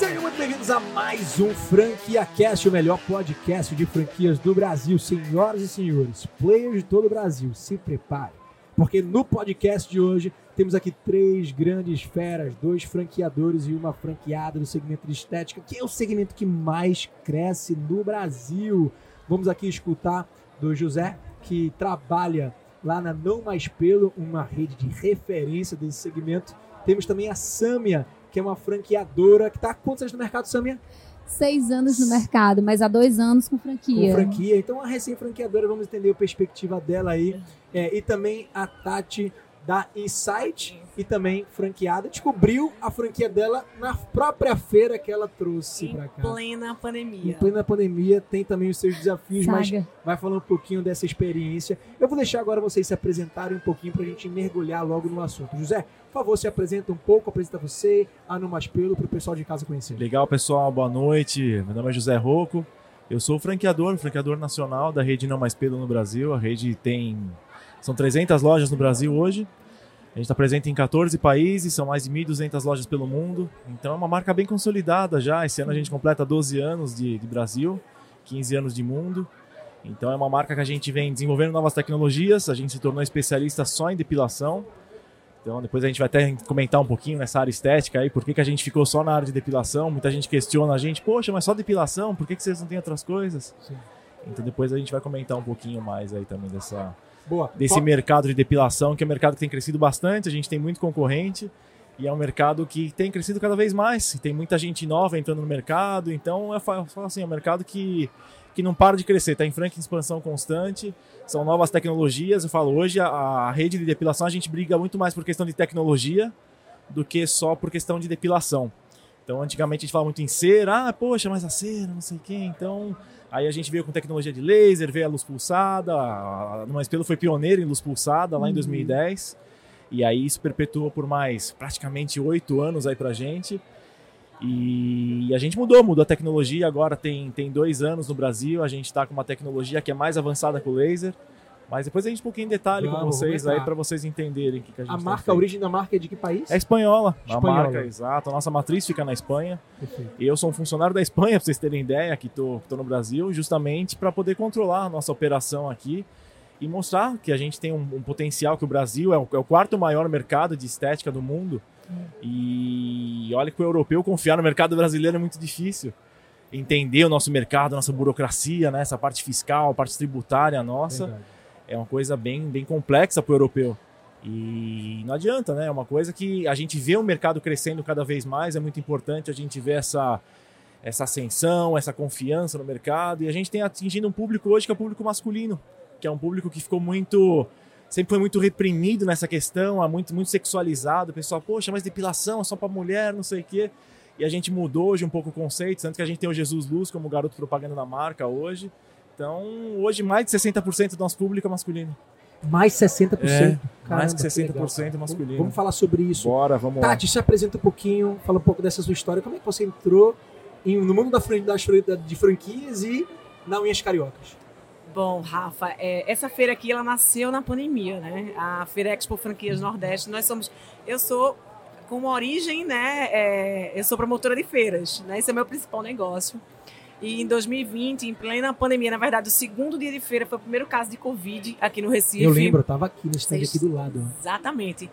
Sejam muito bem-vindos a mais um Franquia Cast, o melhor podcast de franquias do Brasil. Senhoras e senhores, players de todo o Brasil, se prepare, porque no podcast de hoje temos aqui três grandes feras, dois franqueadores e uma franqueada do segmento de estética, que é o segmento que mais cresce no Brasil. Vamos aqui escutar do José, que trabalha lá na Não Mais Pelo, uma rede de referência desse segmento. Temos também a Sâmia, que é uma franqueadora que está há quantos anos no mercado, Samia? Seis anos no mercado, mas há dois anos com franquia. Com franquia. Então, a recém-franqueadora, vamos entender a perspectiva dela aí. É, e também a Tati da Insight e também franqueada. Descobriu a franquia dela na própria feira que ela trouxe para cá. Em plena pandemia. Em plena pandemia, tem também os seus desafios, Saga. mas vai falar um pouquinho dessa experiência. Eu vou deixar agora vocês se apresentarem um pouquinho para a gente mergulhar logo no assunto. José, por favor, se apresenta um pouco, apresenta você, a No Mais Pelo, para o pessoal de casa conhecer. Legal, pessoal, boa noite. Meu nome é José Rocco. Eu sou franqueador, franqueador nacional da rede Não Mais Pelo no Brasil. A rede tem. São 300 lojas no Brasil hoje. A gente está presente em 14 países, são mais de 1.200 lojas pelo mundo. Então é uma marca bem consolidada já. Esse ano a gente completa 12 anos de, de Brasil, 15 anos de mundo. Então é uma marca que a gente vem desenvolvendo novas tecnologias. A gente se tornou especialista só em depilação. Então depois a gente vai até comentar um pouquinho nessa área estética aí, por que, que a gente ficou só na área de depilação. Muita gente questiona a gente, poxa, mas só depilação, por que, que vocês não têm outras coisas? Sim. Então depois a gente vai comentar um pouquinho mais aí também dessa, Boa. desse Qual- mercado de depilação, que é um mercado que tem crescido bastante, a gente tem muito concorrente e é um mercado que tem crescido cada vez mais. Tem muita gente nova entrando no mercado, então eu falo eu falo assim, é um mercado que, que não para de crescer, está em franca expansão constante, são novas tecnologias. Eu falo, hoje a, a rede de depilação a gente briga muito mais por questão de tecnologia do que só por questão de depilação. Então, antigamente a gente falava muito em cera, ah, poxa, mas a cera, não sei o quê. Então, aí a gente veio com tecnologia de laser, veio a luz pulsada, a Numa Espelho foi pioneiro em luz pulsada lá em 2010. E aí isso perpetuou por mais praticamente oito anos aí pra gente. E a gente mudou, mudou a tecnologia, agora tem, tem dois anos no Brasil, a gente está com uma tecnologia que é mais avançada que o laser. Mas depois a gente um pouquinho em detalhe com vocês aí para vocês entenderem o que, que a gente A tem marca, a feito. origem da marca é de que país? É espanhola, Espanhola. a marca, exato. A nossa matriz fica na Espanha. Perfeito. E eu sou um funcionário da Espanha, para vocês terem ideia, que estou no Brasil, justamente para poder controlar a nossa operação aqui e mostrar que a gente tem um, um potencial, que o Brasil é o, é o quarto maior mercado de estética do mundo. E olha que o europeu confiar no mercado brasileiro é muito difícil. Entender o nosso mercado, a nossa burocracia, né, essa parte fiscal, a parte tributária nossa Verdade. É uma coisa bem, bem complexa para o europeu. E não adianta, né? É uma coisa que a gente vê o mercado crescendo cada vez mais, é muito importante a gente ver essa, essa ascensão, essa confiança no mercado. E a gente tem atingindo um público hoje que é o público masculino, que é um público que ficou muito. Sempre foi muito reprimido nessa questão, é muito, muito sexualizado. O pessoal, poxa, mas depilação é só para mulher, não sei o quê. E a gente mudou hoje um pouco o conceito, tanto que a gente tem o Jesus Luz como garoto propaganda da marca hoje. Então, hoje, mais de 60% do nosso público é masculino. Mais 60%. É, Caramba, mais que legal, 60% cara. masculino. Vamos falar sobre isso. Bora, vamos lá. Tati, se apresenta um pouquinho, fala um pouco dessa sua história. Como é que você entrou em- no mundo da, fran- de franquias e na Unhas Cariocas? Bom, Rafa, é, essa feira aqui ela nasceu na pandemia, né? A Feira Expo Franquias Nordeste. Nós somos, eu sou com origem, né? é, eu sou promotora de feiras, né? Esse é o meu principal negócio. E em 2020, em plena pandemia, na verdade, o segundo dia de feira foi o primeiro caso de Covid aqui no Recife. Eu lembro, eu tava aqui no stand aqui do lado. Exatamente.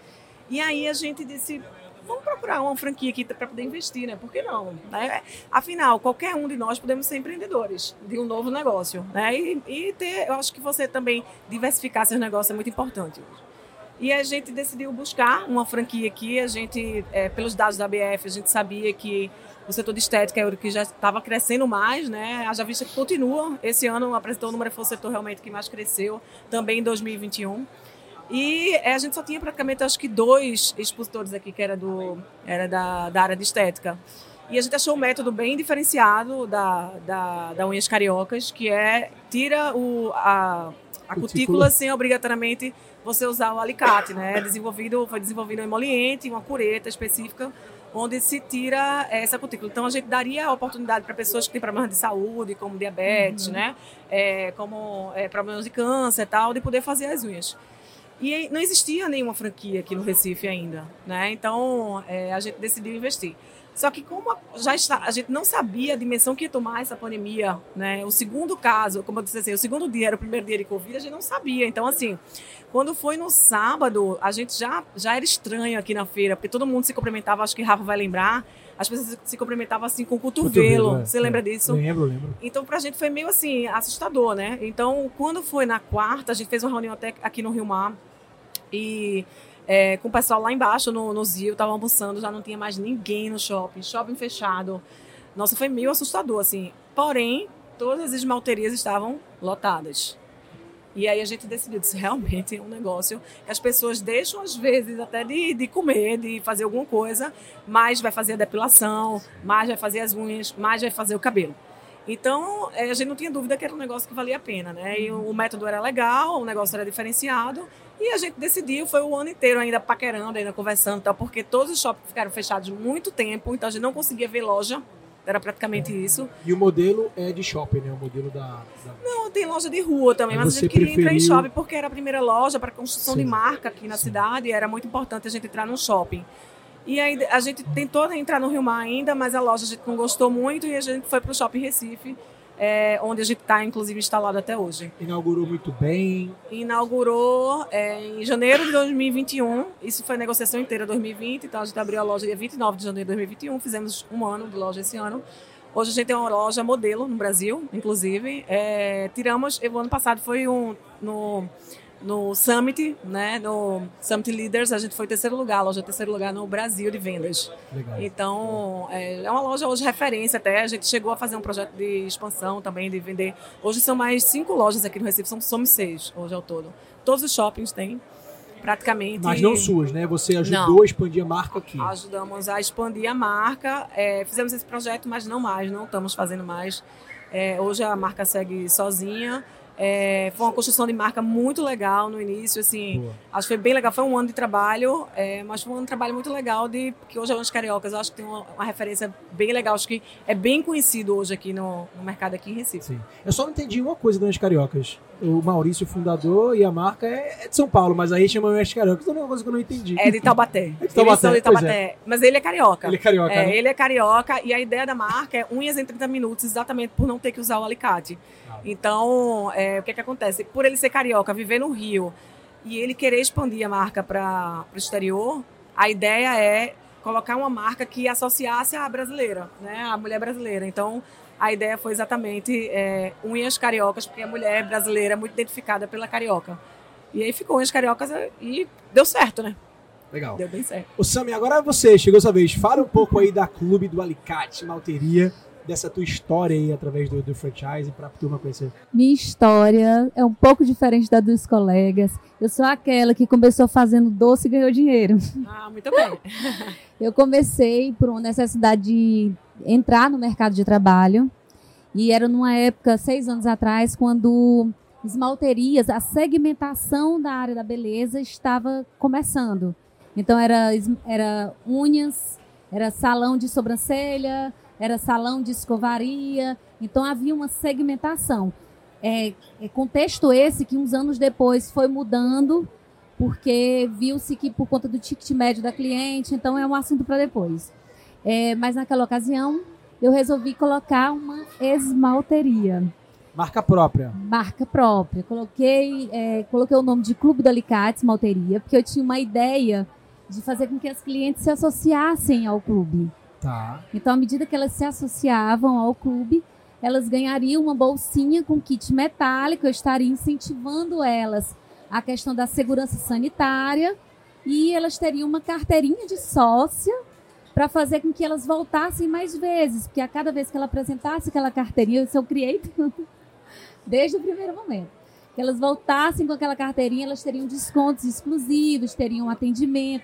E aí a gente disse, vamos procurar uma franquia aqui para poder investir, né? Por que não? Né? Afinal, qualquer um de nós podemos ser empreendedores de um novo negócio, né? E, e ter, eu acho que você também diversificar seus negócios é muito importante. E a gente decidiu buscar uma franquia aqui. A gente, é, pelos dados da BF, a gente sabia que o setor de estética era o que já estava crescendo mais, né? Haja vista que continua. Esse ano apresentou o número foi o setor realmente que mais cresceu, também em 2021. E é, a gente só tinha praticamente, acho que, dois expositores aqui, que era, do, era da, da área de estética. E a gente achou um método bem diferenciado da, da, da Unhas Cariocas, que é tira o, a, a Cutícula. cutícula sem obrigatoriamente você usar o alicate, né? Desenvolvido, foi desenvolvido um emoliente, uma cureta específica, onde se tira essa cutícula. Então a gente daria a oportunidade para pessoas que têm problemas de saúde, como diabetes, né? É, como é, problemas de câncer e tal, de poder fazer as unhas. E não existia nenhuma franquia aqui no Recife ainda, né? Então é, a gente decidiu investir. Só que como a- já está, a gente não sabia a dimensão que ia tomar essa pandemia, né? O segundo caso, como eu disse assim, o segundo dia era o primeiro dia de Covid, a gente não sabia. Então, assim, quando foi no sábado, a gente já, já era estranho aqui na feira, porque todo mundo se cumprimentava, acho que Rafa vai lembrar, as pessoas se- cumprimentavam assim com o cotovelo. é, Você é. lembra disso? Lembro, lembro. Então, pra gente foi meio assim, assustador, né? Então, quando foi na quarta, a gente fez uma reunião até aqui no Rio Mar e é, com o pessoal lá embaixo no, no Zio, tava almoçando, já não tinha mais ninguém no shopping, shopping fechado. Nossa, foi meio assustador, assim. Porém, todas as esmalterias estavam lotadas. E aí a gente decidiu, disse, realmente é um negócio que as pessoas deixam, às vezes, até de, de comer, de fazer alguma coisa, mas vai fazer a depilação, mais vai fazer as unhas, mais vai fazer o cabelo. Então, eh, a gente não tinha dúvida que era um negócio que valia a pena, né? E o método era legal, o negócio era diferenciado. E a gente decidiu, foi o ano inteiro ainda paquerando, ainda conversando e tal, porque todos os shoppings ficaram fechados muito tempo, então a gente não conseguia ver loja. Era praticamente isso. E o modelo é de shopping, né? O modelo da. da- Não, tem loja de rua também, Mas mas a gente queria entrar em shopping porque era a primeira loja para construção Sim. de marca aqui na Sim. cidade. Era muito importante a gente entrar num shopping. E aí a gente tentou entrar no Rio Mar ainda, mas a loja a gente não gostou muito e a gente foi para o Shopping Recife, é, onde a gente está, inclusive, instalado até hoje. Inaugurou muito bem. Inaugurou é, em janeiro de 2021, isso foi a negociação inteira 2020, então a gente abriu a loja dia 29 de janeiro de 2021, fizemos um ano de loja esse ano. Hoje a gente tem uma loja modelo no Brasil, inclusive. É, tiramos, o ano passado foi um, no, no Summit, né, no Summit Leaders, a gente foi terceiro lugar, a loja terceiro lugar no Brasil de vendas. Legal. Então, é, é uma loja hoje referência até. A gente chegou a fazer um projeto de expansão também, de vender. Hoje são mais cinco lojas aqui no Recife, são, somos seis hoje ao todo. Todos os shoppings têm, praticamente. Mas não suas, né? Você ajudou Não. a expandir a marca aqui. Ajudamos a expandir a marca. é, fizemos esse projeto, mas não mais, não estamos fazendo mais. É, hoje a marca segue sozinha. É, foi uma construção de marca muito legal no início, assim. Boa. Acho que foi bem legal. Foi um ano de trabalho, é, mas foi um ano de trabalho muito legal, de, porque hoje é Onde Cariocas. Eu acho que tem uma, uma referência bem legal. Acho que é bem conhecido hoje aqui no, no mercado aqui em Recife. Sim. Eu só não entendi uma coisa das Cariocas. O Maurício, o fundador, e a marca é é de São Paulo, mas aí chama Oeste Cariocas. Então é uma coisa que eu não entendi. É de Taubaté. É de Taubaté, de Taubaté. Mas ele é carioca. Ele é carioca, É, né? ele é carioca e a ideia da marca é unhas em 30 minutos, exatamente por não ter que usar o alicate. Então, é, o que, que acontece? Por ele ser carioca, viver no Rio e ele querer expandir a marca para o exterior, a ideia é colocar uma marca que associasse a brasileira, né? a mulher brasileira. Então, a ideia foi exatamente é, unhas cariocas, porque a mulher brasileira é muito identificada pela carioca. E aí ficou unhas cariocas e deu certo, né? Legal. Deu bem certo. Ô Sami, agora é você, chegou sua vez. Fala um pouco aí da Clube do Alicate, Malteria, dessa tua história aí através do, do franchise pra turma conhecer. Minha história é um pouco diferente da dos colegas. Eu sou aquela que começou fazendo doce e ganhou dinheiro. Ah, muito bem. Eu comecei por uma necessidade de entrar no mercado de trabalho. E era numa época, seis anos atrás, quando esmalterias, a segmentação da área da beleza estava começando. Então era, era unhas, era salão de sobrancelha, era salão de escovaria. Então havia uma segmentação. É, é contexto esse que uns anos depois foi mudando porque viu-se que por conta do ticket médio da cliente, então é um assunto para depois. É, mas naquela ocasião eu resolvi colocar uma esmalteria, Marca própria. marca própria. Coloquei, é, coloquei o nome de Clube do Alicate Esmalteria, porque eu tinha uma ideia de fazer com que as clientes se associassem ao clube. Tá. Então, à medida que elas se associavam ao clube, elas ganhariam uma bolsinha com kit metálico. Eu estaria incentivando elas a questão da segurança sanitária e elas teriam uma carteirinha de sócia para fazer com que elas voltassem mais vezes, porque a cada vez que ela apresentasse aquela carteirinha, isso eu criei desde o primeiro momento. Que elas voltassem com aquela carteirinha, elas teriam descontos exclusivos, teriam atendimento,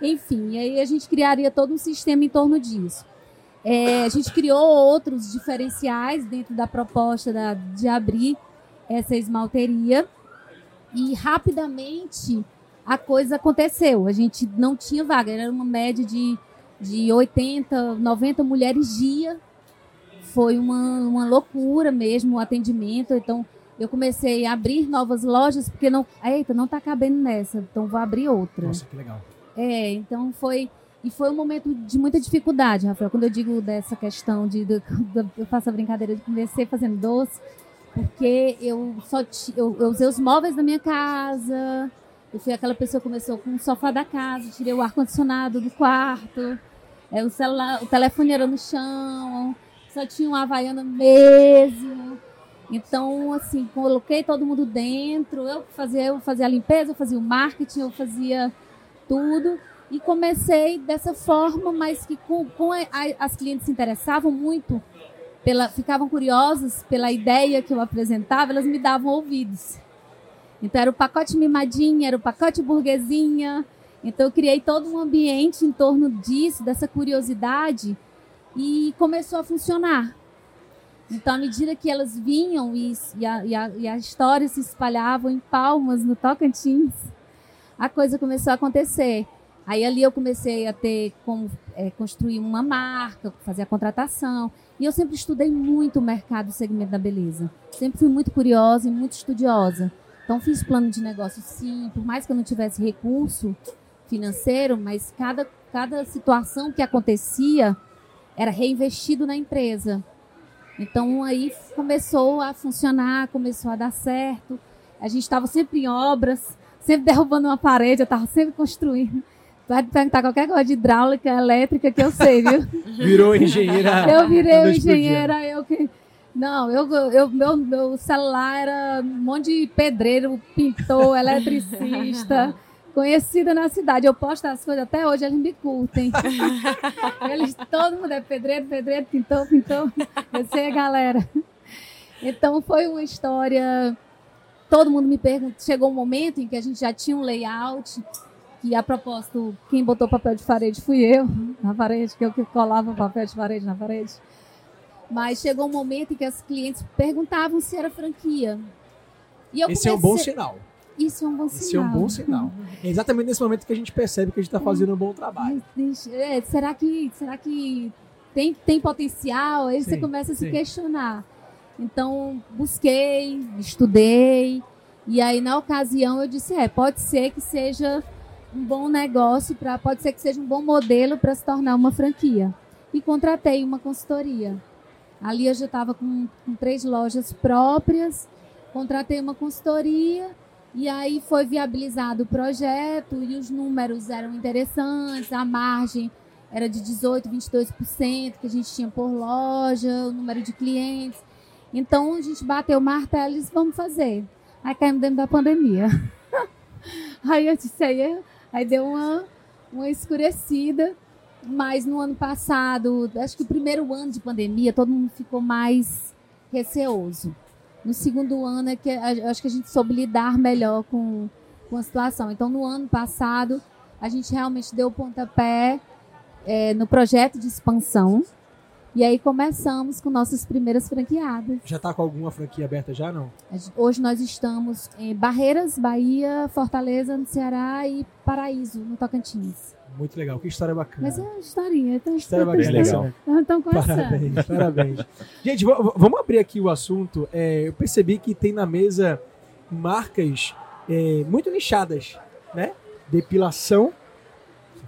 enfim, aí a gente criaria todo um sistema em torno disso. É, a gente criou outros diferenciais dentro da proposta da- de abrir essa esmalteria e rapidamente a coisa aconteceu. A gente não tinha vaga, era uma média de, de 80, 90 mulheres dia. Foi uma, uma loucura mesmo o atendimento. Então, eu comecei a abrir novas lojas, porque não, eita, não tá cabendo nessa, então vou abrir outra. Nossa, que legal. É, então foi. E foi um momento de muita dificuldade, Rafael. Quando eu digo dessa questão de. de- de- eu faço a brincadeira de comecei fazendo doce, porque eu só ti- eu, eu usei os móveis da minha casa. Eu fui aquela pessoa que começou com o sofá da casa, tirei o ar-condicionado do quarto, é, o, celular, o telefone era no chão, só tinha uma havaiana mesmo. Então, assim, coloquei todo mundo dentro. Eu fazia, eu fazia a limpeza, eu fazia o marketing, eu fazia tudo. E comecei dessa forma, mas que com, com a- as clientes se interessavam muito, pela, ficavam curiosas pela ideia que eu apresentava, elas me davam ouvidos. Então era o pacote mimadinha, era o pacote burguesinha. Então eu criei todo um ambiente em torno disso, dessa curiosidade, e começou a funcionar. Então, à medida que elas vinham e, e, a, e, a, e a história se espalhava em Palmas, no Tocantins, a coisa começou a acontecer. Aí ali eu comecei a ter como é, construir uma marca, fazer a contratação. E eu sempre estudei muito o mercado, o segmento da beleza. Sempre fui muito curiosa e muito estudiosa. Então fiz plano de negócio sim, por mais que eu não tivesse recurso financeiro, mas cada, cada situação que acontecia era reinvestido na empresa. Então aí começou a funcionar, começou a dar certo. A gente estava sempre em obras, sempre derrubando uma parede, eu estava sempre construindo. Vai perguntar qualquer coisa de hidráulica, elétrica, que eu sei, viu? Virou engenheira. Eu virei engenheira, eu que. Não, eu, eu, meu, meu celular era um monte de pedreiro, pintor, eletricista, conhecida na cidade. Eu posto as coisas até hoje, eles me curtem. Eles, todo mundo é pedreiro, pedreiro, pintor, pintor. Eu sei a galera. Então foi uma história. Todo mundo me pergunta. Chegou um momento em que a gente já tinha um layout. Que a propósito, quem botou papel de parede fui eu, na parede, que eu que colava papel de parede na parede. Mas chegou um momento em que as clientes perguntavam se era franquia. E eu Esse é um bom comecei- sinal. Isso é um bom sinal. é um bom sinal. É exatamente nesse momento que a gente percebe que a gente está fazendo um bom trabalho. É, será que, será que tem, tem potencial? Aí você Sim, começa a se sim. questionar. Então, busquei, estudei, e aí na ocasião eu disse, é, pode ser que seja um bom negócio, pra, pode ser que seja um bom modelo para se tornar uma franquia. E contratei uma consultoria. Ali eu já estava com, com três lojas próprias, contratei uma consultoria e aí foi viabilizado o projeto e os números eram interessantes, a margem era de 18, 22% que a gente tinha por loja, o número de clientes. Então a gente bateu o martelo e disse, vamos fazer. Aí caímos dentro da pandemia. aí eu disse, aí, é- aí deu uma, uma escurecida. Mas no ano passado, acho que o primeiro ano de pandemia, todo mundo ficou mais receoso. No segundo ano é que acho que a gente soube lidar melhor com, com a situação. Então, no ano passado, a gente realmente deu o pontapé é, no projeto de expansão. E aí começamos com nossas primeiras franqueadas. Já tá com alguma franquia aberta já, não? Hoje nós estamos em Barreiras, Bahia, Fortaleza, no Ceará e Paraíso, no Tocantins. Muito legal. Que história bacana. Mas é uma historinha. Então, História então, bacana. legal. começando. Parabéns, parabéns. Gente, vamos abrir aqui o assunto. É, eu percebi que tem na mesa marcas é, muito nichadas, né? Depilação.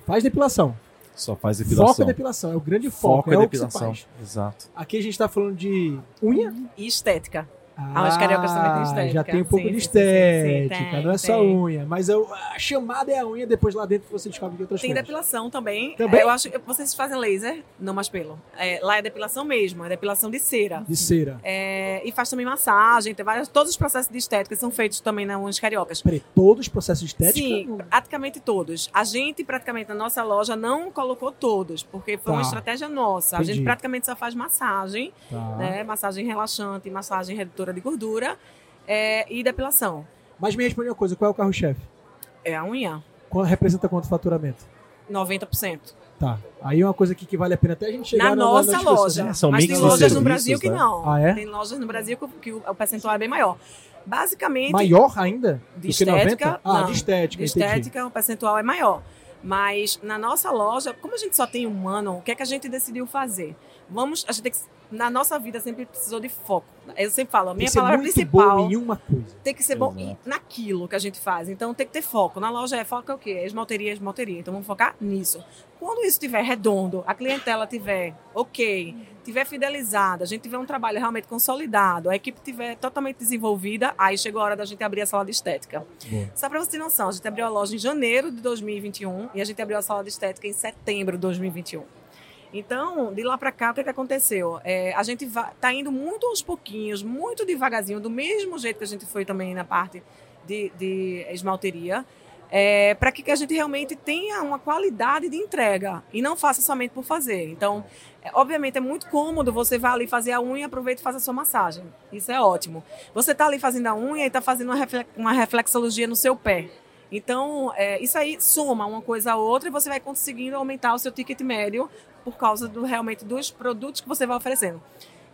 Faz depilação. Só faz Foco depilação. é depilação. É o grande foco. Foco é, é o que você depilação. faz. Exato. Aqui a gente tá falando de unha. E estética. Ah, os cariocas também têm estética. Já tem um pouco Sim, de sim, sim, sim, estética, tem, não é só tem. unha. Mas o- a chamada é a unha, depois lá dentro você descobre que outras Tem coisas. depilação também. Também? É, Eu acho que vocês fazem laser, não mais pelo. É, lá é depilação mesmo, é depilação de cera. De cera. É, e faz também massagem, tem vários, todos os processos de estética são feitos também na Unhas Cariocas. Peraí, todos os processos estéticos? Sim, praticamente todos. A gente, praticamente, na nossa loja, não colocou todos, porque foi uma Tá. estratégia nossa. A Entendi. gente praticamente só faz massagem, Tá. né? Massagem relaxante, massagem redutora de gordura é, e depilação. Mas me responde uma coisa, qual é o carro-chefe? É a unha, Qual- Representa quanto faturamento? 90%. Tá. Aí é uma coisa aqui que vale a pena até a gente chegar Na na- nossa pessoas, loja. né? São Mas tem lojas no Brasil que né? não. Ah, é? Tem lojas no Brasil que, que o, percentual é bem maior. Basicamente, Maior ainda? De do que 90? estética, Ah, não. de estética, de entendi. estética, o percentual é maior. Mas na nossa loja, como a gente só tem um ano, o que é que a gente decidiu fazer? Vamos, a gente tem que, na nossa vida sempre precisou de foco, Eu sempre falo, a Tem minha que ser palavra muito principal bom em uma coisa. tem que ser bom Exato. em- naquilo que a gente faz. Então tem que ter foco. Na loja é foco é o quê? É esmalteria, esmalteria. Então vamos focar nisso. Quando isso estiver redondo, a clientela tiver ok, tiver fidelizada, a gente tiver um trabalho realmente consolidado, a equipe tiver totalmente desenvolvida, aí chegou a hora da gente abrir a sala de estética. Boa. Só para você ter noção, a gente abriu a loja em janeiro de 2021 e a gente abriu a sala de estética em setembro de 2021. Então, de lá para cá, o que, que aconteceu? É, a gente va- tá indo muito aos pouquinhos, muito devagarzinho, do mesmo jeito que a gente foi também na parte de, de esmalteria, é, para que, que a gente realmente tenha uma qualidade de entrega e não faça somente por fazer. Então, é, obviamente, é muito cômodo você vai ali fazer a unha, aproveita e faz a sua massagem. Isso é ótimo. Você tá ali fazendo a unha e tá fazendo uma, uma reflexologia no seu pé. Então, é, isso aí soma uma coisa a outra e você vai conseguindo aumentar o seu ticket médio por causa do realmente dos produtos que você vai oferecendo.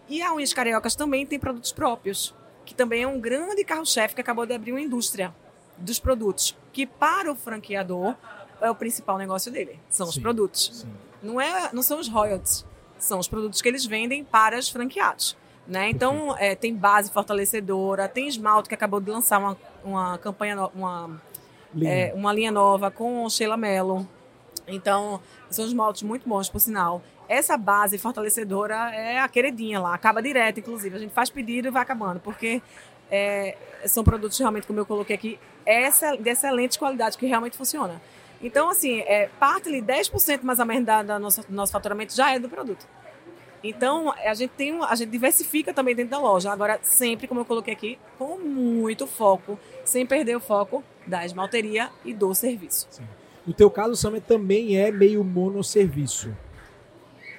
E a Unhas Cariocas também tem produtos próprios, que também é um grande carro-chefe que acabou de abrir uma indústria dos produtos, que para o franqueador é o principal negócio dele, são os Sim. produtos. Sim. Não, é, não são os royalties, são os produtos que eles vendem para os franqueados. Né? Então, é, tem base fortalecedora, tem esmalte que acabou de lançar uma, uma campanha, uma, Linda. é, uma linha nova com Sheila Mello. Então, são esmaltes muito bons, por sinal. Essa base fortalecedora é a queridinha lá, acaba direto, inclusive. A gente faz pedido e vai acabando, porque é, são produtos realmente, como eu coloquei aqui, de excelente qualidade, que realmente funciona. Então, assim, é, parte ali, 10% mais ou menos da, da nossa, do nosso faturamento já é do produto. Então, a gente tem a gente diversifica também dentro da loja. Agora, sempre, como eu coloquei aqui, com muito foco, sem perder o foco da esmalteria e do serviço. No teu caso, o Summer também é meio monosserviço.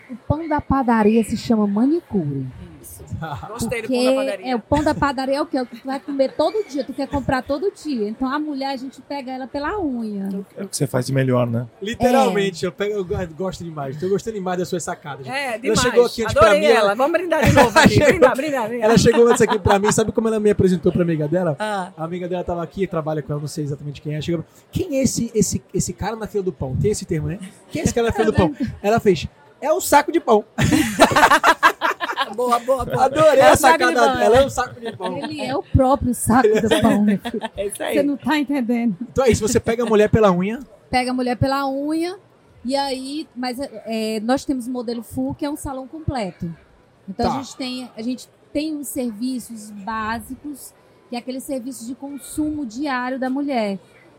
O pão da padaria se chama manicure. Isso. Gostei do Porque pão da padaria. é, o pão da padaria é o que? O que tu vai comer todo dia, tu quer comprar todo dia. Então a mulher a gente pega ela pela unha. É o que você faz de melhor, né? Literalmente, eu, pego, eu go- gosto demais. Tô gostando demais das suas sacadas. É, demais. chegou aqui antes Adorei pra mim, ela. ela- Vamos brindar de novo aqui. Chegou- brindar, brindar, brindar. Ela chegou antes aqui pra mim, sabe como ela me apresentou pra amiga dela? Ah, A amiga dela tava aqui, trabalha com ela, não sei exatamente quem é. Chegou, quem é esse, esse, esse cara na fila do pão? Tem esse termo, né? Quem é esse cara na fila do pão? Ela fez, é um saco de pão. boa, boa, boa. Adorei É a de sacada pão, dela. é. Ela é um saco de pão. Ele é o próprio saco do pão, meu filho. É isso Você aí. não tá entendendo. Então é isso, você pega a mulher pela unha, Pega a mulher pela unha e aí, mas é, nós temos o modelo full que é um salão completo. Então Tá. a gente tem a gente tem os serviços básicos que é aquele serviço de consumo diário da mulher.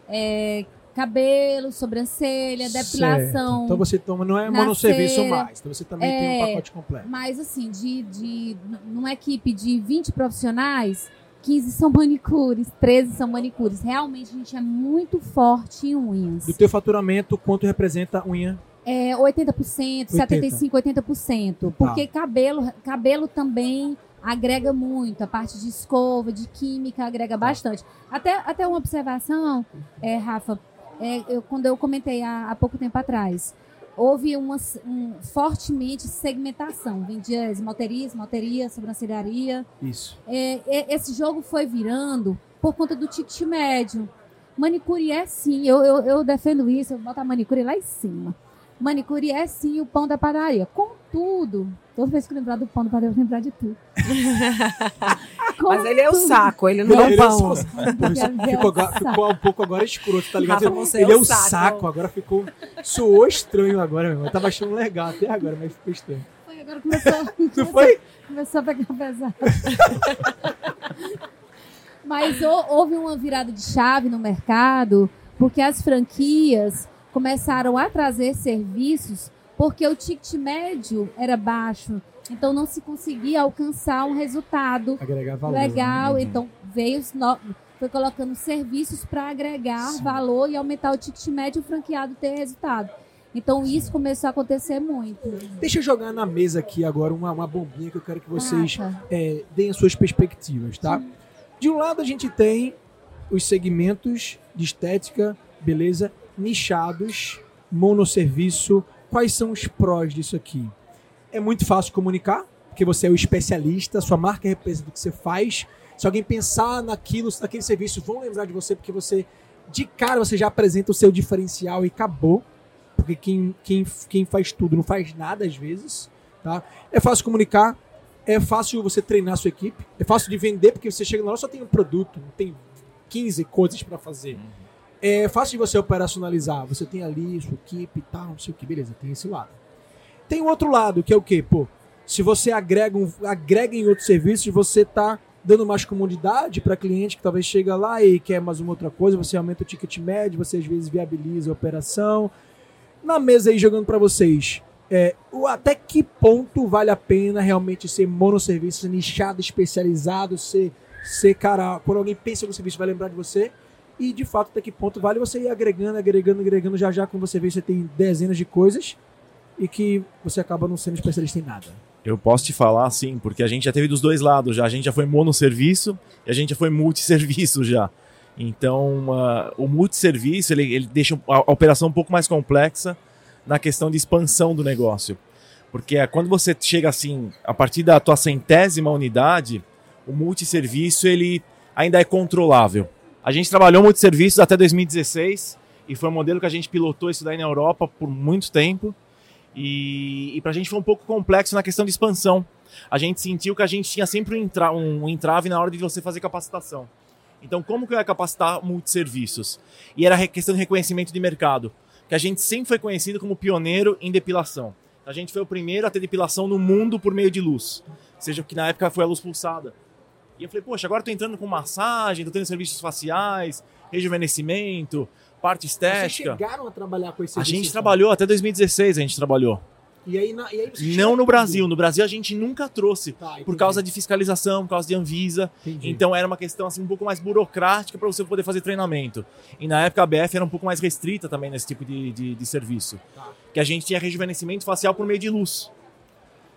É, cabelo, sobrancelha, depilação. Certo. Então você toma, não é monosserviço mais. Então você também tem um É. pacote completo. Mas assim, de, de numa equipe de 20 profissionais, 15 são manicures, 13 são manicures. Realmente a gente é muito forte em unhas. Do teu faturamento, quanto representa unha? É 80%, 75%, 80%. Porque cabelo, cabelo também agrega muito. A parte de escova, de química, agrega bastante. Até, até uma observação, é, Rafa, é, eu, quando eu comentei há, há pouco tempo atrás, houve uma um, fortemente segmentação. Vendia esmalteria, esmalteria, sobrancelharia. Isso. É, é, esse jogo foi virando por conta do ticket médio. Manicure é sim, eu, eu, eu defendo isso, eu boto a manicure lá em cima. Manicure é sim o pão da padaria. Contudo, toda vez que eu lembrar do pão da padaria, eu vou lembrar de tudo. Mas ele é o saco, ele não é o é pão. o- ficou, agora- ficou um pouco agora escroto, tá ligado? Rafa, ele é é o saco. saco. agora ficou. Soou estranho agora, meu. Eu tava achando legal até agora, mas ficou estranho. Foi, agora começou, foi? começou a pegar pesado. Mas hou- houve uma virada de chave no mercado, porque as franquias começaram a trazer serviços porque o ticket médio era baixo. Então não se conseguia alcançar um resultado valor. legal. né? Então veio foi colocando serviços para agregar Sim. valor e aumentar o ticket médio e o franqueado ter resultado. Então isso começou a acontecer muito. Deixa eu jogar na mesa aqui agora uma, uma bombinha que eu quero que vocês Taca. é, deem as suas perspectivas, tá? De um lado a gente tem os segmentos de estética, beleza, nichados, monosserviço. Quais são os prós disso aqui? É muito fácil comunicar, porque você é o especialista, sua marca representa o que você faz. Se alguém pensar naquilo, naquele serviço, vão lembrar de você, porque você, de cara, você já apresenta o seu diferencial e acabou. Porque quem, quem, quem faz tudo não faz nada às vezes. Tá? É fácil comunicar, É fácil você treinar a sua equipe. É fácil de vender, porque você chega na loja só tem um produto, não tem 15 coisas para fazer. É fácil de você operacionalizar. Você tem ali sua equipe e tal, não sei o que, beleza, tem esse lado. Tem o outro lado, que é o quê? Pô, se você agrega, um, agrega em outros serviços, você tá dando mais comodidade para cliente que talvez chega lá e quer mais uma outra coisa, você aumenta o ticket médio, você às vezes viabiliza a operação. Na mesa aí jogando para vocês, é, o, até que ponto vale a pena realmente ser monosserviço, ser nichado, especializado, ser, ser cara, quando alguém pensa no serviço vai lembrar de você? E de fato, até que ponto vale você ir agregando, agregando, agregando, já já quando você vê você tem dezenas de coisas e que você acaba não sendo especialista em nada. Eu posso te falar sim, porque a gente já teve dos dois lados já. A gente já foi monosserviço e a gente já foi multisserviço já. Então, uh, o multisserviço ele, ele deixa a, operação um pouco mais complexa na questão de expansão do negócio. Porque é, quando você chega assim, a partir da tua centésima unidade, o multisserviço ele ainda é controlável. A gente trabalhou multisserviços até 2016 e foi um modelo que a gente pilotou isso daí na Europa por muito tempo. E, e para a gente foi um pouco complexo na questão de expansão. A gente sentiu que a gente tinha sempre um, entra, um entrave na hora de você fazer capacitação. Então, como que eu ia capacitar multisserviços? E era questão de reconhecimento de mercado, que a gente sempre foi conhecido como pioneiro em depilação. A gente foi o primeiro a ter depilação no mundo por meio de luz, seja que na época foi a luz pulsada. E eu falei, poxa, agora estou entrando com massagem, estou tendo serviços faciais, rejuvenescimento, parte estética. Vocês chegaram a trabalhar com esse A gente trabalhou, até 2016 a gente trabalhou. E aí, na, e aí Não no Brasil. No Brasil a gente nunca trouxe. Tá, por causa de fiscalização, por causa de Anvisa. Entendi. Então era uma questão assim, um pouco mais burocrática para você poder fazer treinamento. E na época a BF era um pouco mais restrita também nesse tipo de, de, de serviço. Tá. Que a gente tinha rejuvenescimento facial por meio de luz.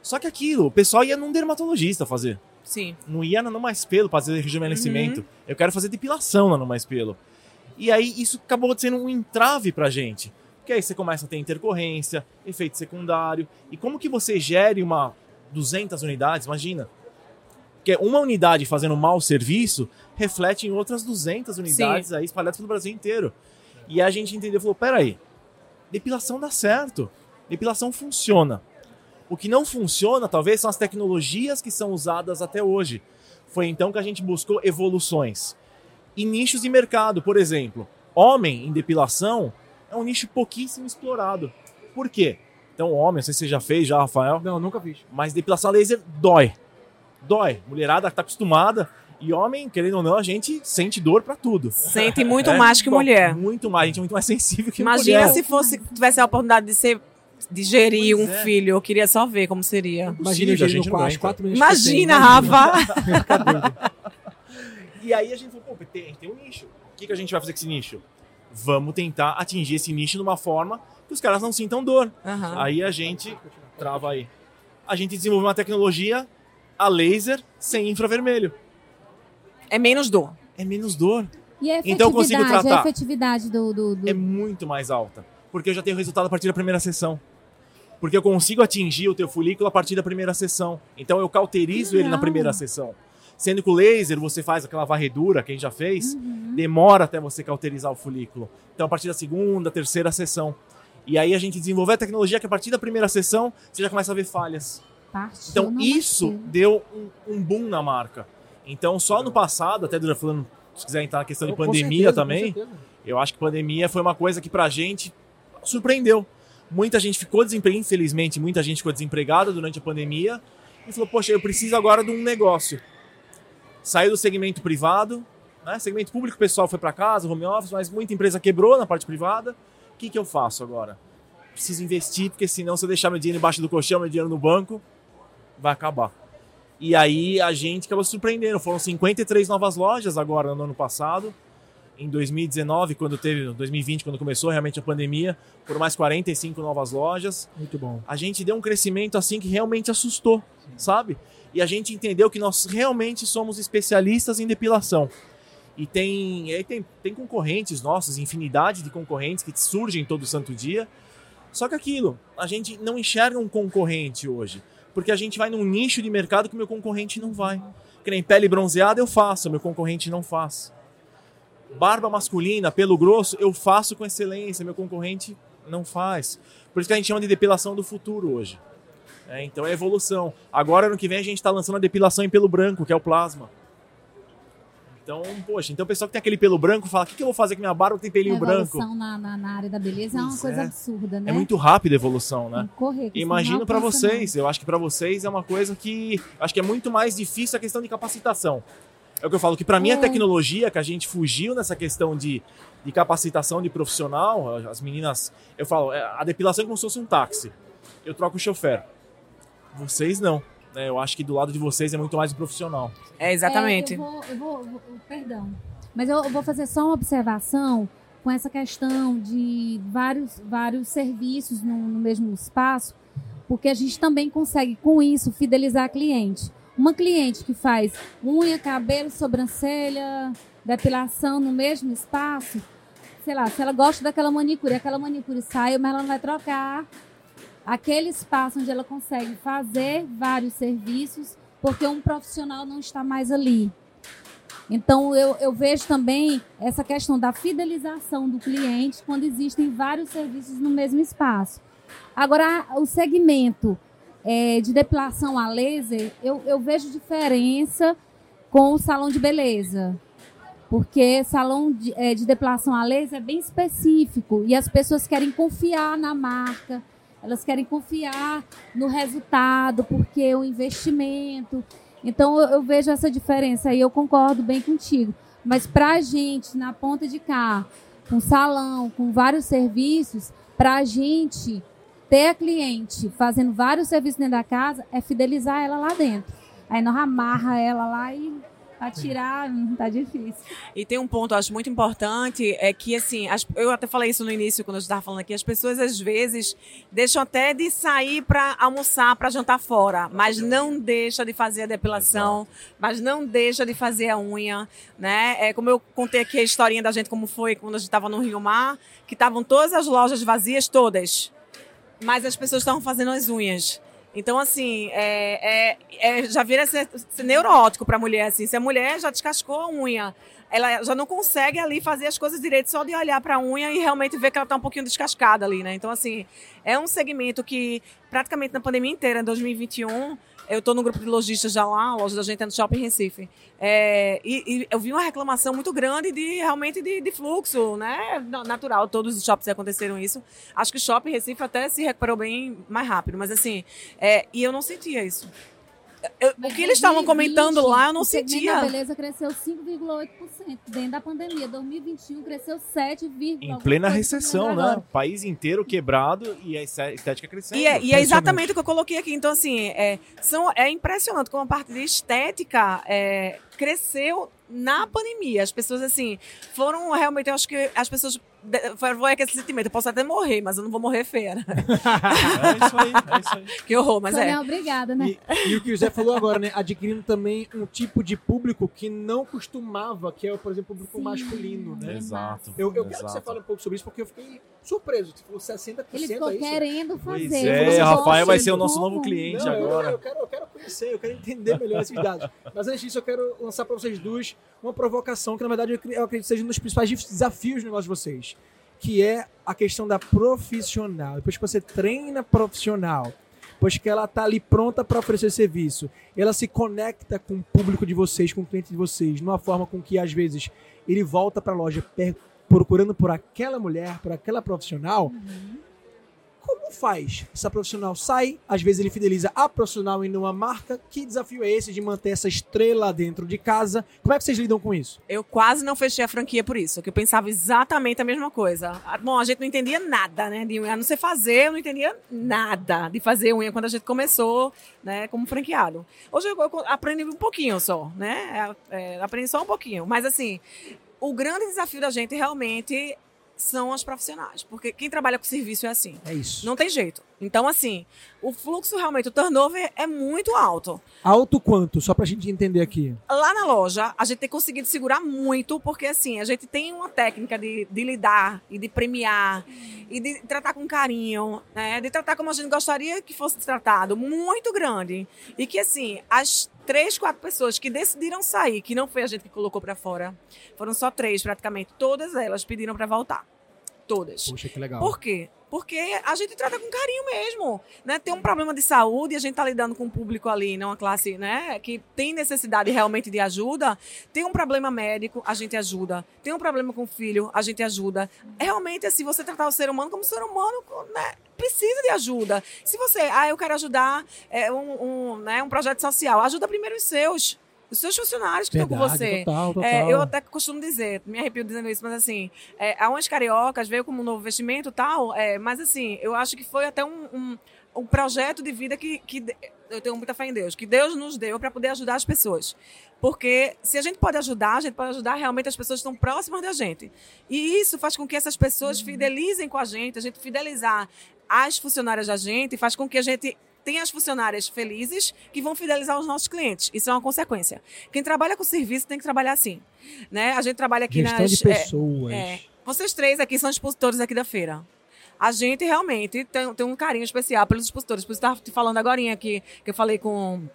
Só que aquilo, o pessoal ia num dermatologista fazer. Sim. Não ia no mais pelo fazer rejuvenescimento. Uhum. Eu quero fazer depilação no mais pelo. E aí isso acabou sendo um entrave pra gente. Porque aí você começa a ter intercorrência, efeito secundário. E como que você gere uma 200 unidades? Imagina. Porque uma unidade fazendo mau serviço reflete em outras 200 unidades Sim. aí espalhadas pelo Brasil inteiro. E a gente entendeu, falou, peraí, depilação dá certo. Depilação funciona. O que não funciona, talvez, são as tecnologias que são usadas até hoje. Foi então que a gente buscou evoluções. E nichos de mercado, por exemplo, homem em depilação é um nicho pouquíssimo explorado. Por quê? Então, homem, não sei se você já fez, já, Rafael. Não, nunca fiz. Mas depilação laser dói. Dói. Mulherada está acostumada. E homem, querendo ou não, a gente sente dor para tudo. Sente muito é, mais que mulher. Muito mais, a gente é muito mais sensível que Imagina mulher. Imagina se fosse tivesse a oportunidade de ser de gerir pois um é. filho. Eu queria só ver como seria. Imagina, Imagina a gente quatro Imagina, Rafa. e aí a gente falou, pô, tem, tem um nicho. O que, que a gente vai fazer com esse nicho? vamos tentar atingir esse nicho de uma forma que os caras não sintam dor. Uhum. Aí a gente trava aí. A gente desenvolveu uma tecnologia a laser sem infravermelho. É menos dor. É menos dor. E a então eu consigo tratar. A efetividade do, do, do, É muito mais alta. Porque eu já tenho resultado a partir da primeira sessão. Porque eu consigo atingir o teu folículo a partir da primeira sessão. Então eu cauterizo ele na primeira sessão. Sendo que o laser, você faz aquela varredura que a gente já fez, uhum. demora até você cauterizar o folículo. Então, a partir da segunda, terceira sessão. E aí a gente desenvolveu a tecnologia que a partir da primeira sessão você já começa a ver falhas. Partiu então, isso deu um, um, boom na marca. Então, só no passado, até já falando, se quiser entrar na questão de pandemia certeza, também, eu acho que pandemia foi uma coisa que pra gente surpreendeu. Muita gente ficou desempregada, infelizmente, muita gente ficou desempregada durante a pandemia e falou: Poxa, eu preciso agora de um negócio saiu do segmento privado, né? segmento público o pessoal foi para casa, home office, mas muita empresa quebrou na parte privada. O que, que eu faço agora? Preciso investir, porque senão se eu deixar meu dinheiro embaixo do colchão, meu dinheiro no banco, vai acabar. E aí a gente acabou se surpreendendo. Foram 53 novas lojas agora no ano passado. Em 2019, quando teve, 2020, quando começou realmente a pandemia, foram mais 45 novas lojas. Muito bom. A gente deu um crescimento assim que realmente assustou, Sim. sabe? e a gente entendeu que nós realmente somos especialistas em depilação. E tem, e tem, tem concorrentes nossos, infinidade de concorrentes que surgem todo santo dia. Só que aquilo, a gente não enxerga um concorrente hoje, porque a gente vai num nicho de mercado que meu concorrente não vai. Que nem pele bronzeada eu faço, meu concorrente não faz. Barba masculina, pelo grosso, eu faço com excelência, meu concorrente não faz. Por isso que a gente chama de depilação do futuro hoje. É, então é evolução. Agora, ano que vem, a gente está lançando a depilação em pelo branco, que é o plasma. Então, poxa, então o pessoal que tem aquele pelo branco fala: o que, que eu vou fazer com minha barba tem pelinho a branco? evolução na, na, na área da beleza é uma coisa é. absurda, né? É muito rápida a evolução, né? que correr, que Imagino para vocês, eu acho que para vocês é uma coisa que acho que é muito mais difícil a questão de capacitação. É o que eu falo que para mim a É. tecnologia que a gente fugiu nessa questão de, de capacitação de profissional, as meninas, eu falo, é, a depilação é como se fosse um táxi. Eu troco o chofer. Vocês não. né? Eu acho que do lado de vocês é muito mais profissional. É, exatamente. É, eu vou, eu vou- eu vou- perdão. Mas eu, eu vou fazer só uma observação com essa questão de vários, vários serviços no, no mesmo espaço, porque a gente também consegue, com isso, fidelizar a cliente. Uma cliente que faz unha, cabelo, sobrancelha, depilação no mesmo espaço, sei lá, se ela gosta daquela manicure, aquela manicure sai, mas ela não vai trocar aquele espaço onde ela consegue fazer vários serviços, porque um profissional não está mais ali. Então, eu, eu vejo também essa questão da fidelização do cliente quando existem vários serviços no mesmo espaço. Agora, o segmento eh, de depilação a laser, eu, eu vejo diferença com o salão de beleza. Porque salão de, eh, de depilação a laser é bem específico e as pessoas querem confiar na marca, elas querem confiar no resultado, porque o investimento. Então eu, eu vejo essa diferença e eu concordo bem contigo. Mas para a gente, na ponta de cá, com salão, com vários serviços, para a gente ter a cliente fazendo vários serviços dentro da casa, é fidelizar ela lá dentro. Aí nós amarra ela lá e para tirar, hum, tá difícil. E tem um ponto, eu acho muito importante, é que, assim, as- eu até falei isso no início, quando a gente estava falando aqui, as pessoas, às vezes, deixam até de sair para almoçar, para jantar fora, mas não deixa de fazer a depilação, mas não deixa de fazer a unha, né? É, como eu contei aqui a historinha da gente, como foi quando a gente estava no Rio Mar, que estavam todas as lojas vazias, todas, mas as pessoas estavam fazendo as unhas. Então, assim, é, é- é- já vira ser, ser neurótico para mulher, assim. Se a mulher já descascou a unha, ela já não consegue ali fazer as coisas direito só de olhar para a unha e realmente ver que ela está um pouquinho descascada ali, né? Então, assim, é um segmento que praticamente na pandemia inteira, em 2021, eu estou no grupo de lojistas já lá, a loja da gente é no Shopping Recife. É, e, e eu vi uma reclamação muito grande de realmente de, de fluxo, né? Na- Natural, todos os shoppings aconteceram isso. Acho que o Shopping Recife até se recuperou bem mais rápido, mas assim, é, e eu não sentia isso. Eu- o que eles estavam 2020, comentando lá, eu não o sentia. da beleza cresceu 5,8% dentro da pandemia. 2021 cresceu 7, Em plena recessão, né? Agora. País inteiro quebrado e a estética crescendo. E é, e é exatamente o que eu coloquei aqui. Então, assim, é, são, é impressionante como a parte de estética é, cresceu na pandemia. As pessoas, assim, foram realmente, eu acho que as pessoas. De- Foi aquele sentimento, eu posso até morrer, mas eu não vou morrer feia, né? É isso aí, é isso aí. Que horror, mas é. Sônia, obrigada, né? E, e o que o Zé falou agora, né? Adquirindo também um tipo de público que não costumava, que é, por exemplo, o público Sim. masculino, né? Exato. Eu, eu quero que você exato. fale um pouco sobre isso, porque eu fiquei surpreso. Você falou 60% Ele é ficou isso? querendo Pois fazer. é, Você Rafael vai ser o nosso novo cliente Não, eu, agora. eu, quero, eu quero conhecer, eu quero entender melhor esses dados. Mas antes disso, eu quero lançar para vocês duas uma provocação que, na verdade, eu acre- eu acredito que seja um dos principais desafios do negócio de vocês, que é a questão da profissional. Depois que você treina profissional, depois que ela está ali pronta para oferecer serviço, ela se conecta com o público de vocês, com o cliente de vocês, de uma forma com que, às vezes, ele volta para a loja procurando por aquela mulher, por aquela profissional, como faz? Essa profissional sai, às vezes ele fideliza a profissional em uma marca. Que desafio é esse de manter essa estrela dentro de casa? Como é que vocês lidam com isso? Eu quase não fechei a franquia por isso, que eu pensava exatamente a mesma coisa. Ah, Bom, a gente não entendia nada, né, de unha. A não ser fazer, eu não entendia nada de fazer unha quando a gente começou, né, como franqueado. Hoje eu, eu aprendi um pouquinho só, né, é, é, aprendi só um pouquinho. Mas, assim, o grande desafio da gente realmente são as profissionais, porque quem trabalha com serviço é assim. É isso. Não tem jeito. Então, assim, o fluxo realmente, o turnover é muito alto. Alto quanto? Só pra gente entender aqui. Lá na loja, a gente tem conseguido segurar muito, porque assim, a gente tem uma técnica de, de lidar e de premiar e de tratar com carinho, né? De tratar como a gente gostaria que fosse tratado, muito grande. E que assim, as três, quatro pessoas que decidiram sair, que não foi a gente que colocou pra fora, foram só três praticamente, todas elas pediram pra voltar. Todas. Poxa, que legal. Por quê? Porque a gente trata com carinho mesmo, né? Tem um problema de saúde, a gente tá lidando com um público ali, não uma classe, né, que tem necessidade realmente de ajuda. Tem um problema médico, a gente ajuda. Tem um problema com o filho, a gente ajuda. Realmente, assim, você tratar o ser humano como ser humano, né? Precisa de ajuda. Se você, ah, eu quero ajudar é, um, um, né, um projeto social, ajuda primeiro os seus os seus funcionários que estão com você. Total, total. É, eu até costumo dizer, me arrepio dizendo isso, mas assim, é, a Onde Cariocas veio como um novo investimento e tal, é, mas assim, eu acho que foi até um, um, um projeto de vida que, que eu tenho muita fé em Deus, que Deus nos deu para poder ajudar as pessoas. Porque se a gente pode ajudar, a gente pode ajudar realmente as pessoas que estão próximas da gente. E isso faz com que essas pessoas fidelizem com a gente, a gente fidelizar as funcionárias da gente, faz com que a gente tem as funcionárias felizes que vão fidelizar os nossos clientes. Isso é uma consequência. Quem trabalha com serviço tem que trabalhar assim. Né? A gente trabalha aqui Gestão nas. de pessoas. É, é, vocês três aqui são expositores aqui da feira. A gente realmente tem, tem um carinho especial pelos expositores. Por isso estava te falando agora aqui, que eu falei com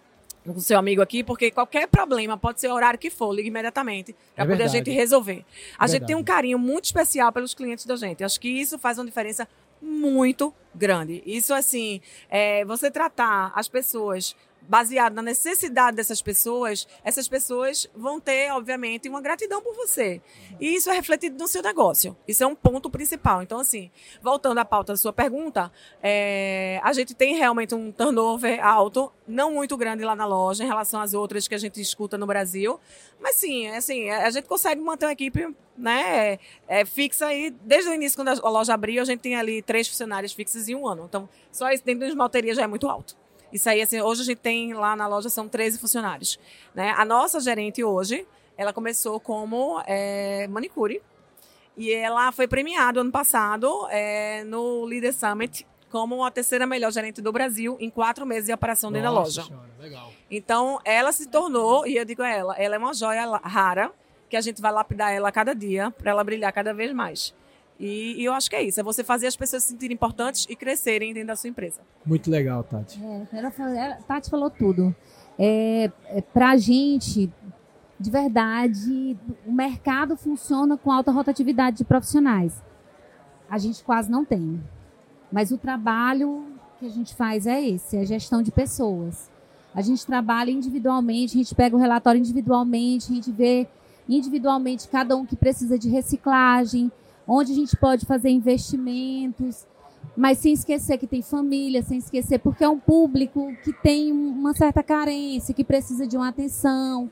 com o seu amigo aqui, porque qualquer problema, pode ser o horário que for, ligue imediatamente para É poder a gente resolver. A gente Verdade. tem um carinho muito especial pelos clientes da gente. Acho que isso faz uma diferença muito grande. Isso, assim, é, você tratar as pessoas baseado na necessidade dessas pessoas, essas pessoas vão ter, obviamente, uma gratidão por você. E isso é refletido no seu negócio. Isso é um ponto principal. Então, assim, voltando à pauta da sua pergunta, é, a gente tem realmente um turnover alto, não muito grande lá na loja em relação às outras que a gente escuta no Brasil. Mas sim, é assim, a gente consegue manter uma equipe né, é, fixa aí. Desde o início, quando a loja abriu, a gente tem ali três funcionários fixos em um ano. Então, só isso dentro de esmalteria já é muito alto. Isso aí, assim, hoje a gente tem lá na loja são 13 funcionários. Né? A nossa gerente hoje, ela começou como é, manicure. E ela foi premiada ano passado é, no Leader Summit como a terceira melhor gerente do Brasil em quatro meses de operação dentro da loja. Senhora, legal. Então, ela se tornou, e eu digo a ela, ela é uma joia rara, que a gente vai lapidar ela a cada dia, para ela brilhar cada vez mais. E, e eu acho que é isso, é você fazer as pessoas se sentirem importantes e crescerem dentro da sua empresa. Muito legal, Tati. É, ela falou- ela- Tati falou tudo. É, é, pra gente, de verdade, o mercado funciona com alta rotatividade de profissionais. A gente quase não tem. Mas o trabalho que a gente faz é esse, é gestão de pessoas. A gente trabalha individualmente, a gente pega o relatório individualmente, a gente vê individualmente cada um que precisa de reciclagem, onde a gente pode fazer investimentos, mas sem esquecer que tem família, sem esquecer porque é um público que tem um- uma certa carência, que precisa de uma atenção,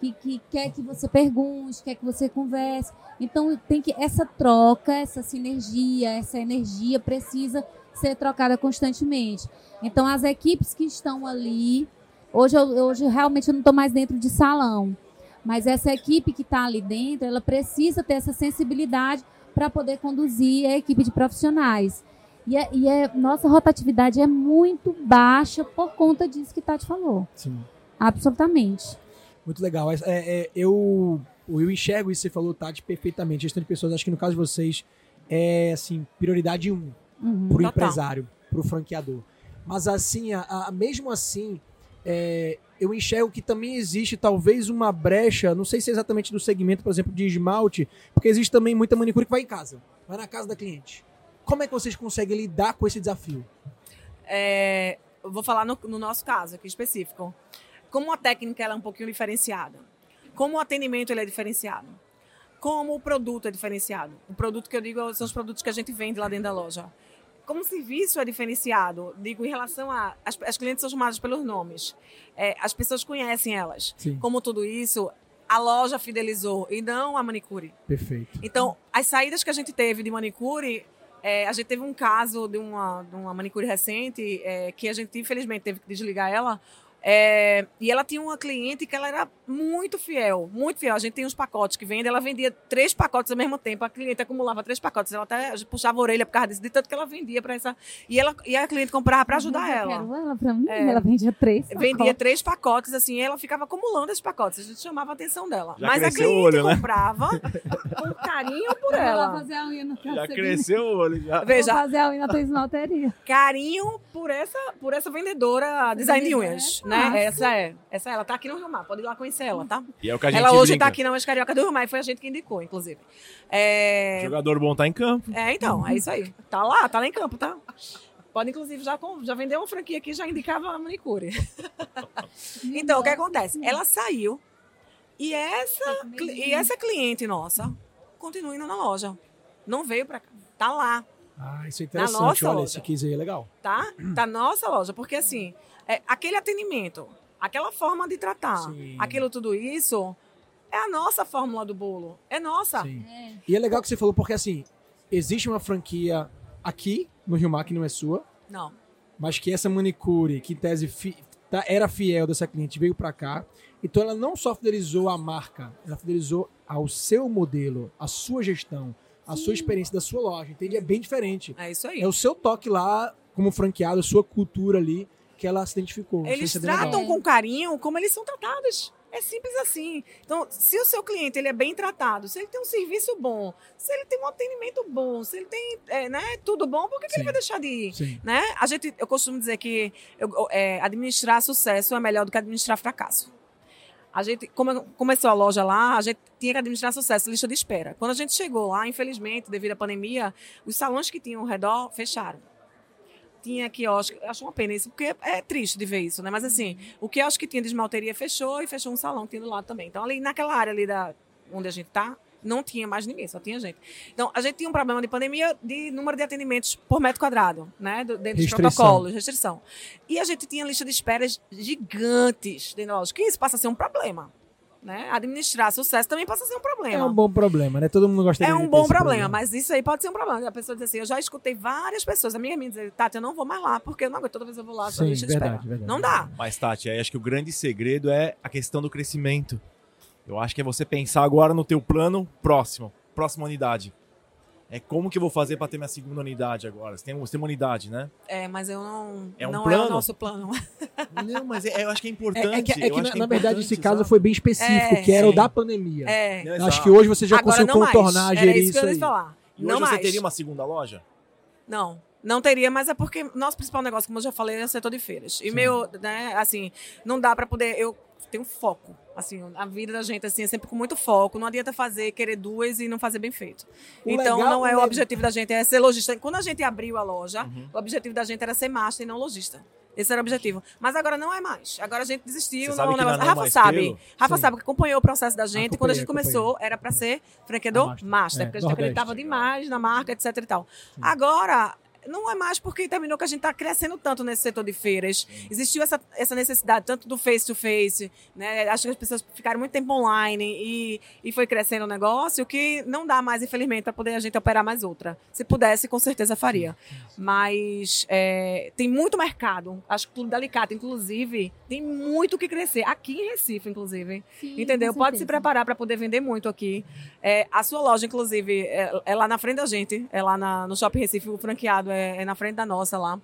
que, que quer que você pergunte, quer que você converse. Então tem que essa troca, essa sinergia, essa energia precisa ser trocada constantemente. Então as equipes que estão ali, hoje eu, hoje realmente eu não estou mais dentro de salão, mas essa equipe que está ali dentro, ela precisa ter essa sensibilidade para poder conduzir a equipe de profissionais. E, é, e é- nossa rotatividade é muito baixa por conta disso que Tati falou. Sim. Absolutamente. Muito legal. É, é, eu, eu enxergo isso que você falou, Tati, perfeitamente. Gestão de pessoas, acho que no caso de vocês, é assim, prioridade um Uhum. pro Total. empresário, pro franqueador. Mas assim, a, a- mesmo assim, é, eu enxergo que também existe talvez uma brecha, não sei se é exatamente do segmento, por exemplo, de esmalte, porque existe também muita manicure que vai em casa, vai na casa da cliente. Como é que vocês conseguem lidar com esse desafio? É, eu vou falar no, no nosso caso aqui específico. Como a técnica é um pouquinho diferenciada, como o atendimento ele é diferenciado, como o produto é diferenciado. O produto que eu digo são os produtos que a gente vende lá dentro da loja. Como o serviço é diferenciado, digo em relação a. As, as clientes são chamadas pelos nomes. É, as pessoas conhecem elas. Sim. Como tudo isso, a loja fidelizou e não a manicure. Perfeito. Então, as saídas que a gente teve de manicure, é, a gente teve um caso de uma, de uma manicure recente, é, que a gente, infelizmente, teve que desligar ela. É, e ela tinha uma cliente que ela era muito fiel, muito fiel. A gente tem uns pacotes que vende, ela vendia três pacotes ao mesmo tempo. A cliente acumulava três pacotes. Ela até puxava a orelha por causa disso, de tanto que ela vendia para essa. E, ela, e a cliente comprava para ajudar Eu ela. quero ela pra mim, É. ela vendia três. Vendia pacotes. três pacotes, assim, e ela ficava acumulando esses pacotes. A gente chamava a atenção dela. Já Mas a cliente olho, né? comprava com carinho por vou lá ela. fazer a unha no Já cresceu o olho, já. Vou Veja, fazer a unha na tua esmalteria. carinho por essa, por essa vendedora design de unhas, é né? massa. Essa é. Essa é, ela tá aqui no Rio Mar, pode ir lá conhecer ela, tá? E é o que a gente Ela hoje brinca. tá aqui na Umas Carioca do Rio Mar e foi a gente que indicou, inclusive. É, Jogador bom tá em campo. é então, é isso aí. Tá lá, tá lá em campo, tá? Pode, inclusive, já, já vendeu uma franquia aqui, já indicava a manicure. Então, o que acontece? Ela saiu e essa, cli- e essa cliente nossa continua indo na loja. Não veio pra cá. Tá lá, Ah, isso é interessante. nossa Olha, loja. esse case aí é legal. tá? Tá na nossa loja. Porque, assim, é, aquele atendimento, aquela forma de tratar, Sim. aquilo tudo isso, é a nossa fórmula do bolo. É nossa. Sim. É. E é legal que você falou, porque assim, existe uma franquia aqui no Rio Mar que não é sua, Não. mas que essa manicure, que em tese fi- tá- era fiel dessa cliente, veio pra cá. Então ela não só fidelizou a marca, ela fidelizou ao seu modelo, a sua gestão, a sua experiência da sua loja. Entende? É bem diferente. É isso aí. É o seu toque lá, como franqueado, a sua cultura ali, que ela se identificou. Eles bem legal. tratam com carinho como eles são tratados. É simples assim. Então, se o seu cliente ele é bem tratado, se ele tem um serviço bom, se ele tem um atendimento bom, se ele tem é, né, tudo bom, por que, que ele vai deixar de ir? Sim. Né? A gente, eu costumo dizer que eu- é, administrar sucesso é melhor do que administrar fracasso. A gente, como começou a loja lá, a gente tinha que administrar sucesso, lista de espera. Quando a gente chegou lá, infelizmente, devido à pandemia, os salões que tinham ao redor fecharam. Tinha quiosque, acho uma pena isso, porque é triste de ver isso, né? Mas assim, o quiosque que tinha de esmalteria fechou e fechou um salão que tinha do lado também. Então, ali naquela área ali da, onde a gente tá, não tinha mais ninguém, só tinha gente. Então, a gente tinha um problema de pandemia de número de atendimentos por metro quadrado, né? Do- Dentro dos Restrição. protocolos, restrição. E a gente tinha lista de esperas gigantes dentro da loja, que isso passa a ser um problema. Né? Administrar sucesso também passa a ser um problema. É um bom problema, né? Todo mundo gostaria É de um bom esse problema, mas isso aí pode ser um problema. A pessoa diz assim, eu já escutei várias pessoas, amigas minhas dizer, Tati, eu não vou mais lá, porque eu não aguento, toda vez eu vou lá, só Sim, lista de verdade, espera. verdade. Não dá. Mas, Tati, aí acho que o grande segredo é a questão do crescimento. Eu acho que é você pensar agora no teu plano próximo, próxima unidade. É como que eu vou fazer para ter minha segunda unidade agora? Você tem, você tem uma unidade, né? É, mas eu não. É um não é plano? o nosso plano. Não, mas é- eu acho que é É, importante. é que, é que, na, é na verdade, esse caso sabe? foi bem específico, É, que era o sim. da pandemia. É. Não, Eu Acho que hoje você já Agora conseguiu mais. contornar, Era gerir isso que eu aí. falar. E não hoje você mais. teria uma segunda loja? Não. Não teria, mas é porque nosso principal negócio, como eu já falei, é o setor de feiras. E meu, né, assim, não dá pra poder. Eu tenho foco. Assim, a vida da gente assim, é sempre com muito foco. Não adianta fazer, querer duas e não fazer bem feito. O então, legal não é é- o objetivo da gente, é ser lojista. Quando a gente abriu a loja, Uhum. o objetivo da gente era ser master e não lojista. Esse era o objetivo. Mas agora não é mais. Agora a gente desistiu. Você Não, sabe é um. Não Rafa sabe. Pelo- Rafa Sim. sabe que acompanhou o processo da gente. Quando a gente começou, era para ser franqueador master. master, É, porque a gente Nordeste. acreditava demais na marca, etc e tal. Agora, não é mais porque terminou que a gente está crescendo tanto nesse setor de feiras. Existiu essa, essa necessidade tanto do face-to-face, né? Acho que as pessoas ficaram muito tempo online e, e foi crescendo o negócio que não dá mais, infelizmente, para poder a gente operar mais outra. Se pudesse, com certeza faria. Mas é, tem muito mercado. Acho que o Clube da inclusive, tem muito o que crescer. Aqui em Recife, inclusive. Sim, Entendeu? Pode se preparar para poder vender muito aqui. É, a sua loja, inclusive, é, é lá na frente da gente. É lá na- no Shopping Recife, o franqueado é, é na frente da nossa lá.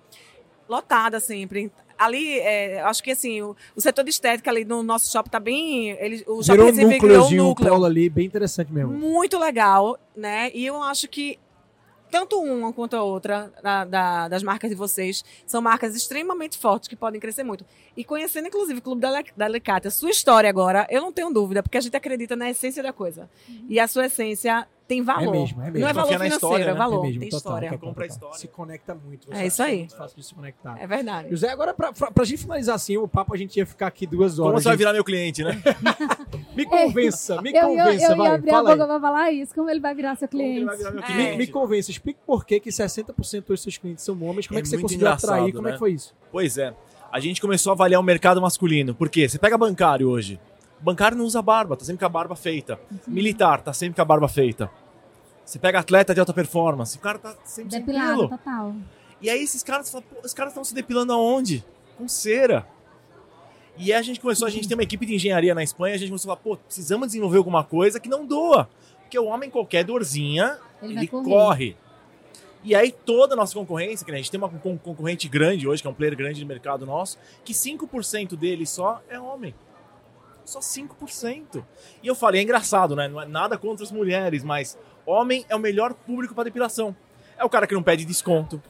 Lotada sempre. Ali, é, acho que assim, o, o setor de estética ali no nosso shopping tá bem. Ele, o Shopping Virou um Recife criou um um núcleo polo ali, bem interessante mesmo. muito legal, né? E eu acho que tanto uma quanto a outra da- da- das marcas de vocês são marcas extremamente fortes que podem crescer muito. E conhecendo, inclusive, o Clube da, Ale- da Alicate, a sua história agora, eu não tenho dúvida, porque a gente acredita na essência da coisa. E a sua essência tem valor. É mesmo, é mesmo. Não é valor financeiro, história, é né? valor. é mesmo, tem total, história. total, total. história. Se conecta muito. É isso aí. É muito fácil de se conectar. É verdade. José, agora pra, pra, pra gente finalizar assim, o papo a gente ia ficar aqui duas horas. Como você vai gente. virar meu cliente, né? Me convença, me Eu, eu, convença, eu vai. ia abrir a boca pra falar isso. Como ele vai virar seu cliente? vai virar meu É. Me, cliente? me convença, explique por que, que 60% dos seus clientes são homens, como é, É que você conseguiu atrair, engraçado, como é né? que foi isso? Pois é. A gente começou a avaliar o mercado masculino. Por quê? Você pega bancário hoje. Bancário não usa barba, tá sempre com a barba feita. Militar, tá sempre com a barba feita. Você pega atleta de alta performance, o cara tá sempre sem Depilado, pelo. total. E aí esses caras falam, pô, os caras estão se depilando aonde? Com cera. E aí a gente começou, a gente tem uma equipe de engenharia na Espanha, a gente começou a falar, pô, precisamos desenvolver alguma coisa que não doa. Porque o homem, qualquer dorzinha, Ele ele, corre. E aí toda a nossa concorrência, que a gente tem uma con- concorrente grande hoje, que é um player grande de mercado nosso, que 5% dele só é homem. Só 5%. E eu falei, é engraçado, né? Não é nada contra as mulheres, mas homem é o melhor público para depilação. É o cara que não pede desconto.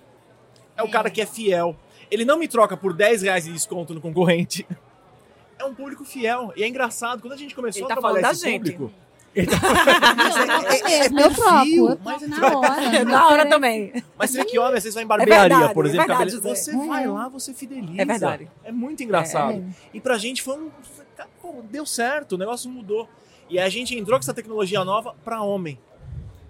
É o É. cara que é fiel. Ele não me troca por 10 reais de desconto no concorrente. É um público fiel. E é engraçado, quando a gente começou Ele a tá trabalhar esse gente. público. Não, é mesmo, eu troco. perfil, Eu mas na hora. Na hora também. Mas você vê que homem, às vezes vai em barbearia, verdade, por é exemplo. verdade, cabelo- Zé. você É. vai lá, você fideliza. É verdade. É muito engraçado. É. E pra gente foi um. Foi- pô, deu certo, o negócio mudou. E aí a gente entrou com essa tecnologia nova pra homem.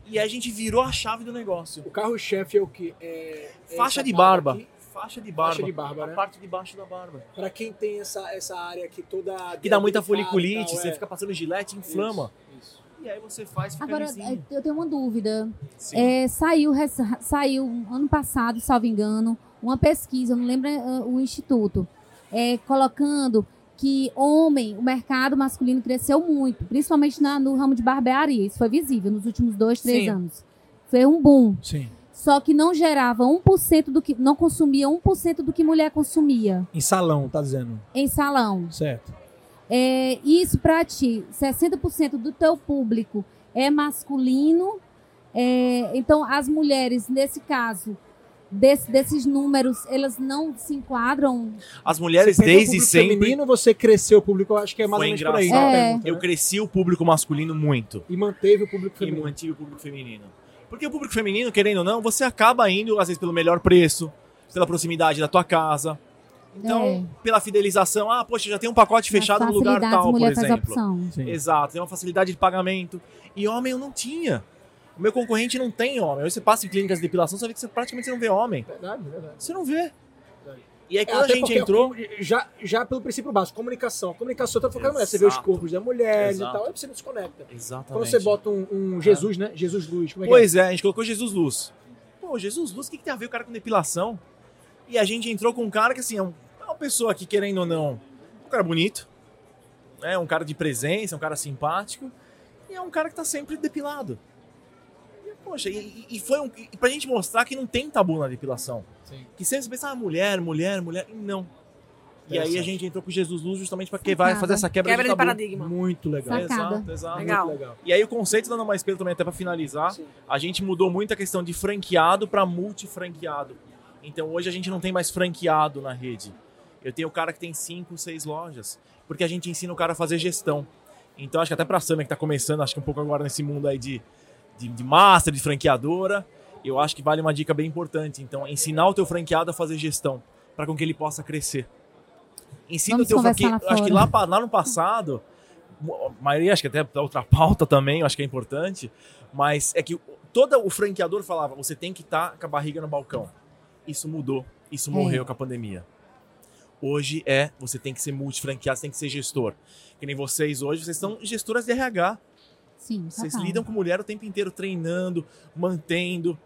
E aí a gente virou a chave do negócio. O carro-chefe é o que? É, é Faixa de barba aqui. Faixa de barba. Faixa de barba, a né? parte de baixo da barba. Pra quem tem essa, essa área aqui toda. Que dá muita e foliculite, tal, você é. fica passando gilete, inflama. Isso, isso. E aí você faz, fica Agora, lisinho. eu tenho uma dúvida. É, saiu, saiu ano passado, salvo engano, uma pesquisa, eu não lembro eh, o instituto, é, colocando que homem, o mercado masculino cresceu muito, principalmente na- no ramo de barbearia. Isso foi visível nos últimos dois, três Sim. anos. Foi um boom. Sim. Só que não gerava 1% do que. não consumia 1% do que mulher consumia Em salão, tá dizendo. em salão. Certo. É, isso pra ti, 60% do teu público é masculino. é, então, as mulheres, nesse caso, desse- desses números, elas não se enquadram. As mulheres Você pegou o desde sempre. Feminino, você cresceu o público, eu acho que é mais Foi ou menos por aí. engraçado. né, É. pergunta, Eu né? cresci o público masculino muito. E manteve o público E feminino. mantive o público feminino. Porque o público feminino, querendo ou não, você acaba indo, às vezes, pelo melhor preço, pela proximidade da tua casa. Então, É. pela fidelização, ah, poxa, já tem um pacote fechado no lugar tal, por exemplo. Exato, tem uma facilidade de pagamento. E homem eu não tinha. O meu concorrente não tem homem. Hoje você passa em clínicas de depilação, você vê que você praticamente não vê homem. Verdade, verdade. Você não vê. E aí É, quando a gente entrou. Já, já pelo princípio básico, comunicação. A comunicação tá focando na mulher. Você vê os corpos das mulheres Exato. e tal, aí você não desconecta. Exatamente. Quando você bota um, um Jesus, né? Jesus Luz, é que Pois é, a gente colocou Jesus Luz. Pô, Jesus Luz, o que, que tem a ver o cara com depilação? E a gente entrou com um cara que, assim, é, um- é uma pessoa que, querendo ou não, um cara bonito, né? um cara de presença, um cara simpático, e é um cara que tá sempre depilado. E, poxa, e, e foi um, e pra gente mostrar que não tem tabu na depilação. Sim. Que sempre você pensa, ah, mulher, mulher, mulher, e não. E aí a gente entrou com Jesus Luz justamente para que vai fazer essa quebra, Quebra de de tabu. paradigma. Muito legal. Sacada. Exato, exato. Legal. Muito legal. E aí o conceito da Não Mais Pelo também, até para finalizar, Sim. a gente mudou muito a questão de franqueado para multifranqueado. Então hoje a gente não tem mais franqueado na rede. Eu tenho o cara que tem cinco, seis lojas, porque a gente ensina o cara a fazer gestão. Então acho que até para a Samia que está começando, acho que um pouco agora nesse mundo aí de, de, de master, de franqueadora, eu acho que vale uma dica bem importante. Então ensinar o teu franqueado a fazer gestão, para com que ele possa crescer. Ensina Vamos o teu franqueado. Acho que lá, lá no passado, a maioria, acho que até outra pauta também, eu acho que é importante, mas é que todo o franqueador falava, você tem que estar com a barriga no balcão. Isso mudou, isso É. morreu com a pandemia. Hoje é, você tem que ser multifranqueado, você tem que ser gestor. Que nem vocês hoje, vocês são gestoras de RH. Sim, Vocês total. lidam com mulher o tempo inteiro, treinando, mantendo.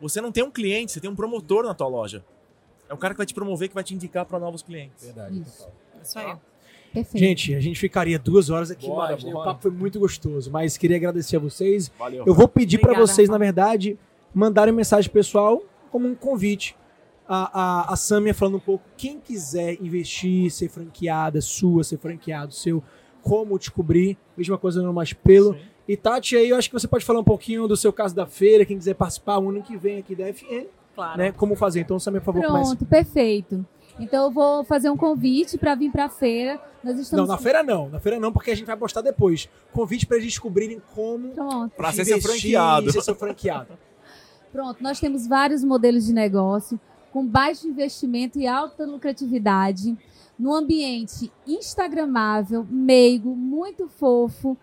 Você não tem um cliente, você tem um promotor na tua loja. É o cara que vai te promover, que vai te indicar para novos clientes. Verdade. Isso. Isso aí. Perfeito. Gente, a gente ficaria duas horas aqui Bora, mais, né? O papo foi muito gostoso, mas queria agradecer a vocês. Valeu. Eu vou pedir para vocês, na verdade, mandarem mensagem pessoal como um convite. A, a, a Samia falando um pouco, quem quiser investir, ser franqueada sua, ser franqueado seu, como descobrir, mesma coisa no Mais Pelo. Sim. E Tati, aí eu acho que você pode falar um pouquinho do seu caso da feira, quem quiser participar o ano que vem aqui da FN, Claro. né? Como fazer. Então, Samia, por favor, comece. Pronto, perfeito. Então eu vou fazer um convite para vir para a feira. Nós Não, estamos na feira não. Na feira não, porque a gente vai postar depois. Convite para eles descobrirem como Pronto. Pra ser seu franqueado. ser seu franqueado. Pronto, nós temos vários modelos de negócio com baixo investimento e alta lucratividade, num ambiente instagramável, meigo, muito fofo.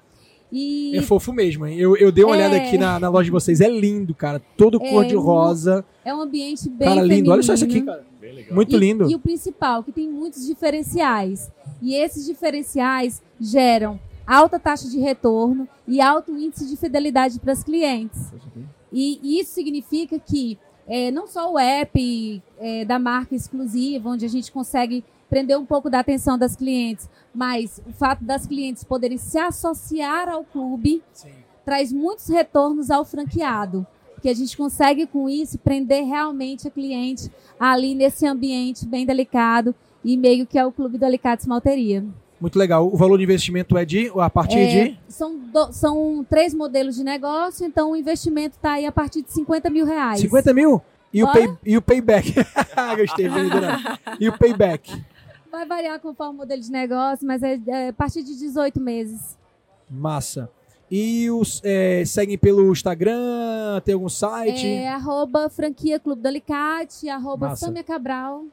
E É fofo mesmo, hein? Eu, eu dei uma É. olhada aqui na, na loja de vocês. É lindo, cara. Todo É, cor de rosa. é um ambiente bem Cara, lindo. Olha só isso aqui, feminino. cara. Bem legal. Muito E- lindo. E o principal, que tem muitos diferenciais. E esses diferenciais geram alta taxa de retorno e alto índice de fidelidade para as clientes. E isso significa que é, não só o app é, da marca exclusiva, onde a gente consegue prender um pouco da atenção das clientes, mas o fato das clientes poderem se associar ao clube Sim. traz muitos retornos ao franqueado. Porque a gente consegue, com isso, prender realmente a cliente ali nesse ambiente bem delicado e meio que é o Clube do Alicate Esmalteria. Muito legal. O valor de investimento é de. A partir É, de. São, do- são três modelos de negócio, então o investimento está aí a partir de 50 mil reais. 50 mil? E o, pay, e o payback? Gostei, vendedora. E o payback? Vai variar conforme o modelo de negócio, mas é, é a partir de 18 meses. Massa. E os é, seguem pelo Instagram? Tem algum site? É arroba franquia Clube do Alicate, arroba Massa. Samia Cabral.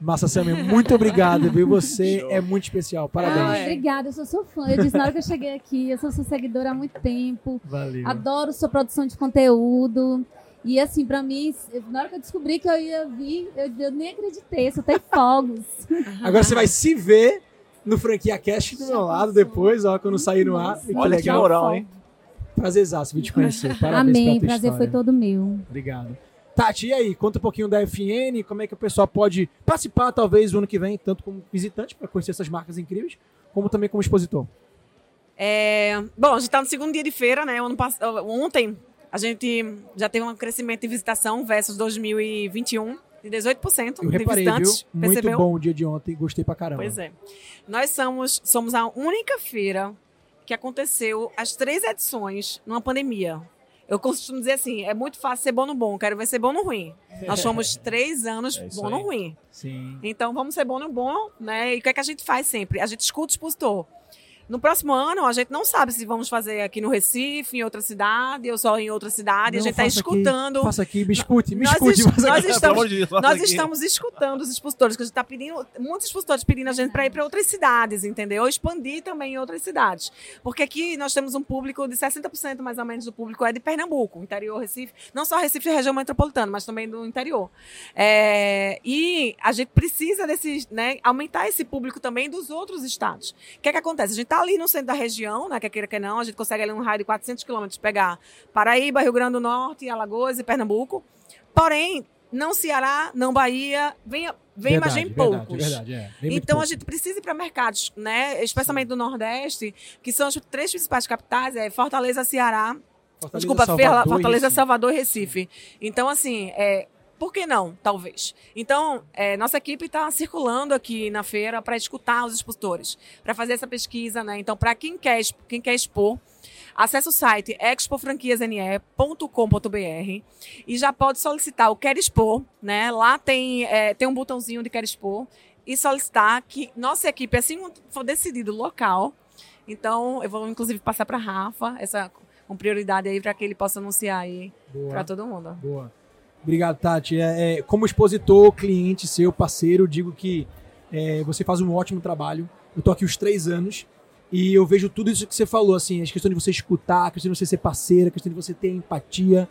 Massa, Samia, muito obrigado, viu? Você Show. é muito especial. Ah, Parabéns. obrigada, eu sou sua fã. Eu disse na hora que eu cheguei aqui, eu sou sua seguidora há muito tempo. Valeu. Adoro sua produção de conteúdo. E assim, pra mim, na hora que eu descobri que eu ia vir, eu, eu nem acreditei, só tem fogos. Agora você vai se ver no Franquia Cast do meu lado depois, ó, quando sair no ar. Que Olha que moral, hein? Prazerzaço vir te conhecer. Parabéns Amém, prazer foi história. todo meu. Obrigado. Tati, e aí? Conta um pouquinho da FN, como é que o pessoal pode participar, talvez, o ano que vem, tanto como visitante, para conhecer essas marcas incríveis, como também como expositor. É, bom, a gente está no segundo dia de feira, né? Ontem a gente já teve um crescimento de visitação versus 2021 de 18% Eu de reparei, viu? visitantes. Muito percebeu? bom o dia de ontem, gostei pra caramba. Pois é. Nós somos, somos a única feira que aconteceu as três edições numa pandemia. Eu costumo dizer assim, é muito fácil ser bom no bom, quero ver ser bom no ruim. Nós somos três anos É bom no aí. ruim. Sim. Então vamos ser bom no bom, né? E o que é que a gente faz sempre? A gente escuta o expositor. No próximo ano, a gente não sabe se vamos fazer aqui no Recife, em outra cidade, ou só em outra cidade. Não, a gente está escutando. Faça aqui, me escute, me Nós escute. es- nós aqui. estamos- Pelo amor de Deus, fala Nós estamos escutando os expositores, que a gente está pedindo, muitos expositores pedindo a gente para ir para outras cidades, entendeu? Expandir também em outras cidades. Porque aqui nós temos um público de 60% mais ou menos do público é de Pernambuco, interior, Recife. Não só Recife e região metropolitana, mas também do interior. É, e a gente precisa desses, né, aumentar esse público também dos outros estados. O que é que acontece? A gente está ali no centro da região, né, quer queira que não, a gente consegue ali um raio de 400 quilômetros pegar Paraíba, Rio Grande do Norte, Alagoas e Pernambuco. Porém, não Ceará, não Bahia, vem, vem mas vem Verdade, poucos. Verdade, é. Vem Então a pouco. gente precisa ir para mercados, né, especialmente do Nordeste, que são as três principais capitais, é Fortaleza, Ceará, Fortaleza, desculpa, Salvador Ferla- Fortaleza, Recife. Salvador e Recife. Então assim, é, por que não, talvez? Então, é, nossa equipe está circulando aqui na feira para escutar os expositores, para fazer essa pesquisa, né? Então, para quem quer, quem quer expor, acesse o site expofranquiasne.com.br e já pode solicitar o Quer Expor, né? Lá tem, é, tem um botãozinho de Quer Expor e solicitar que nossa equipe, assim for decidido o local, então eu vou inclusive passar para Rafa essa com prioridade aí para que ele possa anunciar aí para todo mundo. Boa. Obrigado, Tati. É, é, como expositor, cliente, seu parceiro, digo que é, você faz um ótimo trabalho. Eu tô aqui os três anos e eu vejo tudo isso que você falou, assim, a questão de você escutar, a questão de você ser parceira, a questão de você ter empatia.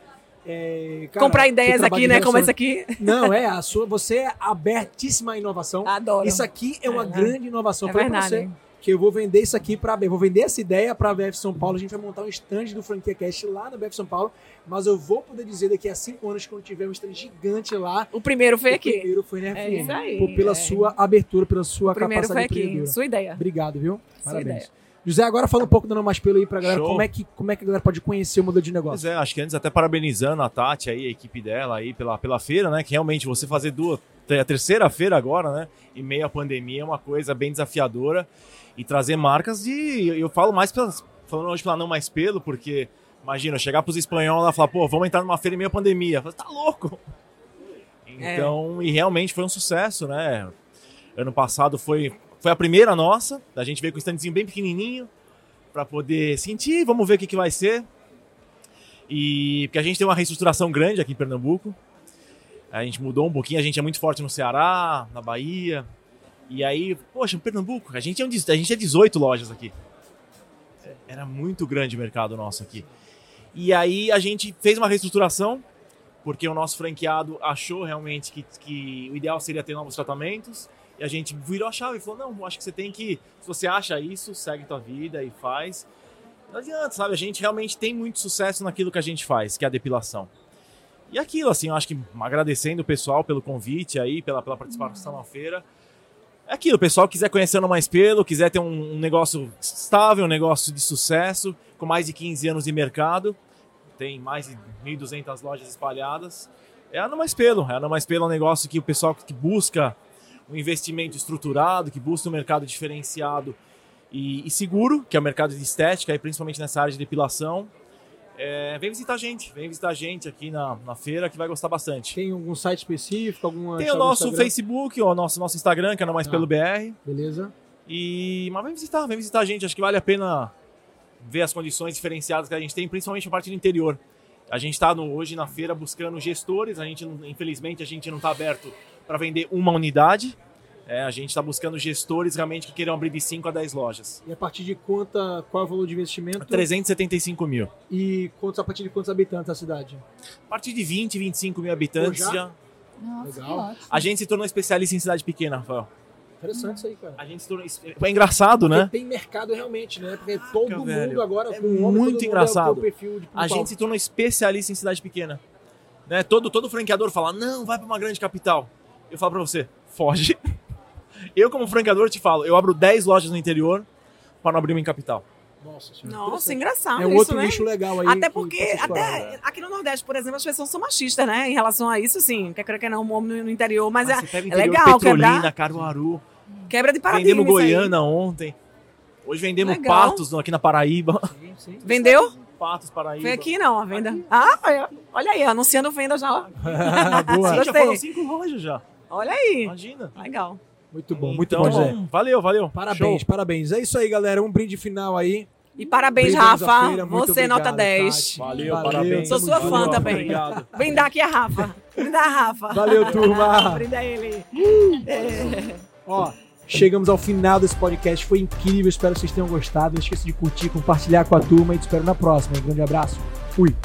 É, cara, Comprar ideias aqui, né? Como relaciona- aqui. Não, é, a sua, você é abertíssima à inovação. Adoro. Isso aqui é uma É, grande inovação. é Falei pra verdade. você que eu vou vender isso aqui para eu vou vender essa ideia para a BF São Paulo. A gente vai montar um stand do Franquia Cast lá na BF São Paulo, mas eu vou poder dizer daqui a cinco anos quando tiver um stand gigante lá. O primeiro foi o aqui. primeiro foi na É FM. isso aí, Pô, pela é. sua abertura, pela sua O primeiro foi capacidade aqui. Sua ideia. Obrigado, viu? Sua Parabéns. ideia. José, agora fala um pouco dando mais pelo aí pra galera. Show. Como é, que, como é que a galera pode conhecer o modelo de Pois negócio? é, acho que antes até parabenizando a Tati aí, a equipe dela aí pela, pela feira, né? Que realmente você fazer duas, é a terceira feira agora, né? Em meio à pandemia é uma coisa bem desafiadora e trazer marcas de, eu falo mais pelas, falando hoje pela não mais pelo, porque imagina chegar pros espanhóis lá e falar, pô, vamos entrar numa feira em meio à pandemia, eu falo, tá louco. Então, e realmente foi um sucesso, né? Ano passado foi foi a primeira nossa, a gente veio com um standzinho bem pequenininho para poder sentir, vamos ver o que, que vai ser. E porque a gente tem uma reestruturação grande aqui em Pernambuco. A gente mudou um pouquinho, a gente é muito forte no Ceará, na Bahia. E aí, poxa, Pernambuco, a gente, é um, a gente é 18 lojas aqui. Era muito grande o mercado nosso aqui. E aí a gente fez uma reestruturação, porque o nosso franqueado achou realmente que, que o ideal seria ter novos tratamentos. E a gente virou a chave e falou: não, acho que você tem que. Se você acha isso, segue tua vida e faz. Não adianta, sabe? A gente realmente tem muito sucesso naquilo que a gente faz, que é a depilação. E aquilo, assim, eu acho que agradecendo o pessoal pelo convite aí, pela, pela participação na feira. É aquilo, o pessoal quiser conhecer o Mais Pelo, quiser ter um, um negócio estável, um negócio de sucesso, com mais de 15 anos de mercado, tem mais de 1.200 lojas espalhadas. É a No Mais Pelo. É a No Mais Pelo é um negócio que o pessoal que busca um investimento estruturado, que busca um mercado diferenciado e, e seguro, que é o mercado de estética, e principalmente nessa área de depilação, É, vem visitar a gente, vem visitar a gente aqui na, na feira que vai gostar bastante. Tem algum site específico? Alguma Tem o nosso Facebook, o nosso, nosso Instagram, que é Mais Ah. Pelo BR. Beleza. E, mas vem visitar, vem visitar a gente. Acho que vale a pena ver as condições diferenciadas que a gente tem, principalmente a parte do interior. A gente está hoje na feira buscando gestores. A gente, infelizmente, a gente não está aberto para vender uma unidade. É, a gente está buscando gestores realmente que queiram abrir de 5 a 10 lojas. E a partir de quanta, qual é o valor de investimento? 375 mil. E quantos, a partir de quantos habitantes a cidade? A partir de 20, 25 mil habitantes Pô, já? já. Nossa, Legal. que ótimo. A gente se tornou especialista em cidade pequena, Rafael. Interessante isso aí, cara. A gente se tornou. É engraçado, né? Porque tem mercado realmente, né? Porque todo mundo velho. agora, É com o homem, muito mundo engraçado. É A gente se tornou especialista em cidade pequena. Né? Todo, todo franqueador fala, não, vai para uma grande capital. Eu falo para você, foge. Eu, como franqueador, te falo, eu abro 10 lojas no interior para não abrir uma em capital. Nossa senhora. Nossa, engraçado É um isso, outro né? nicho legal aí. Até que porque, até aqui no Nordeste, por exemplo, as pessoas são machistas, né? Em relação a isso, sim. Quer querer que não, o homem no interior. Mas, Mas é, pega o é interior, legal Petrolina, quebrar. Caruaru. quebra de paradigma. Vendemos isso aí. Goiânia ontem. Hoje vendemos Legal. patos aqui na Paraíba. Sim, sim. Vendeu? Patos Paraíba. Foi aqui não, a venda. Ah, olha- aí, anunciando venda já. Boa. Sim, já foram cinco lojas já. Olha aí. Imagina. Legal. Muito bom, muito Então, bom, Zé. Valeu, valeu. Parabéns, Show. parabéns. É isso aí, galera. Um brinde final aí. E parabéns, Brindamos Rafa. feira, Você nota obrigado, 10. Tati. Valeu, Valeu, parabéns. Sou sua fã também. Obrigado. Brindar aqui a Rafa. Brindar a Rafa. Valeu, turma. Brinda ele. Ó, chegamos ao final desse podcast. Foi incrível. Espero que vocês tenham gostado. Não esqueça de curtir, compartilhar com a turma e te espero na próxima. Um grande abraço. Fui.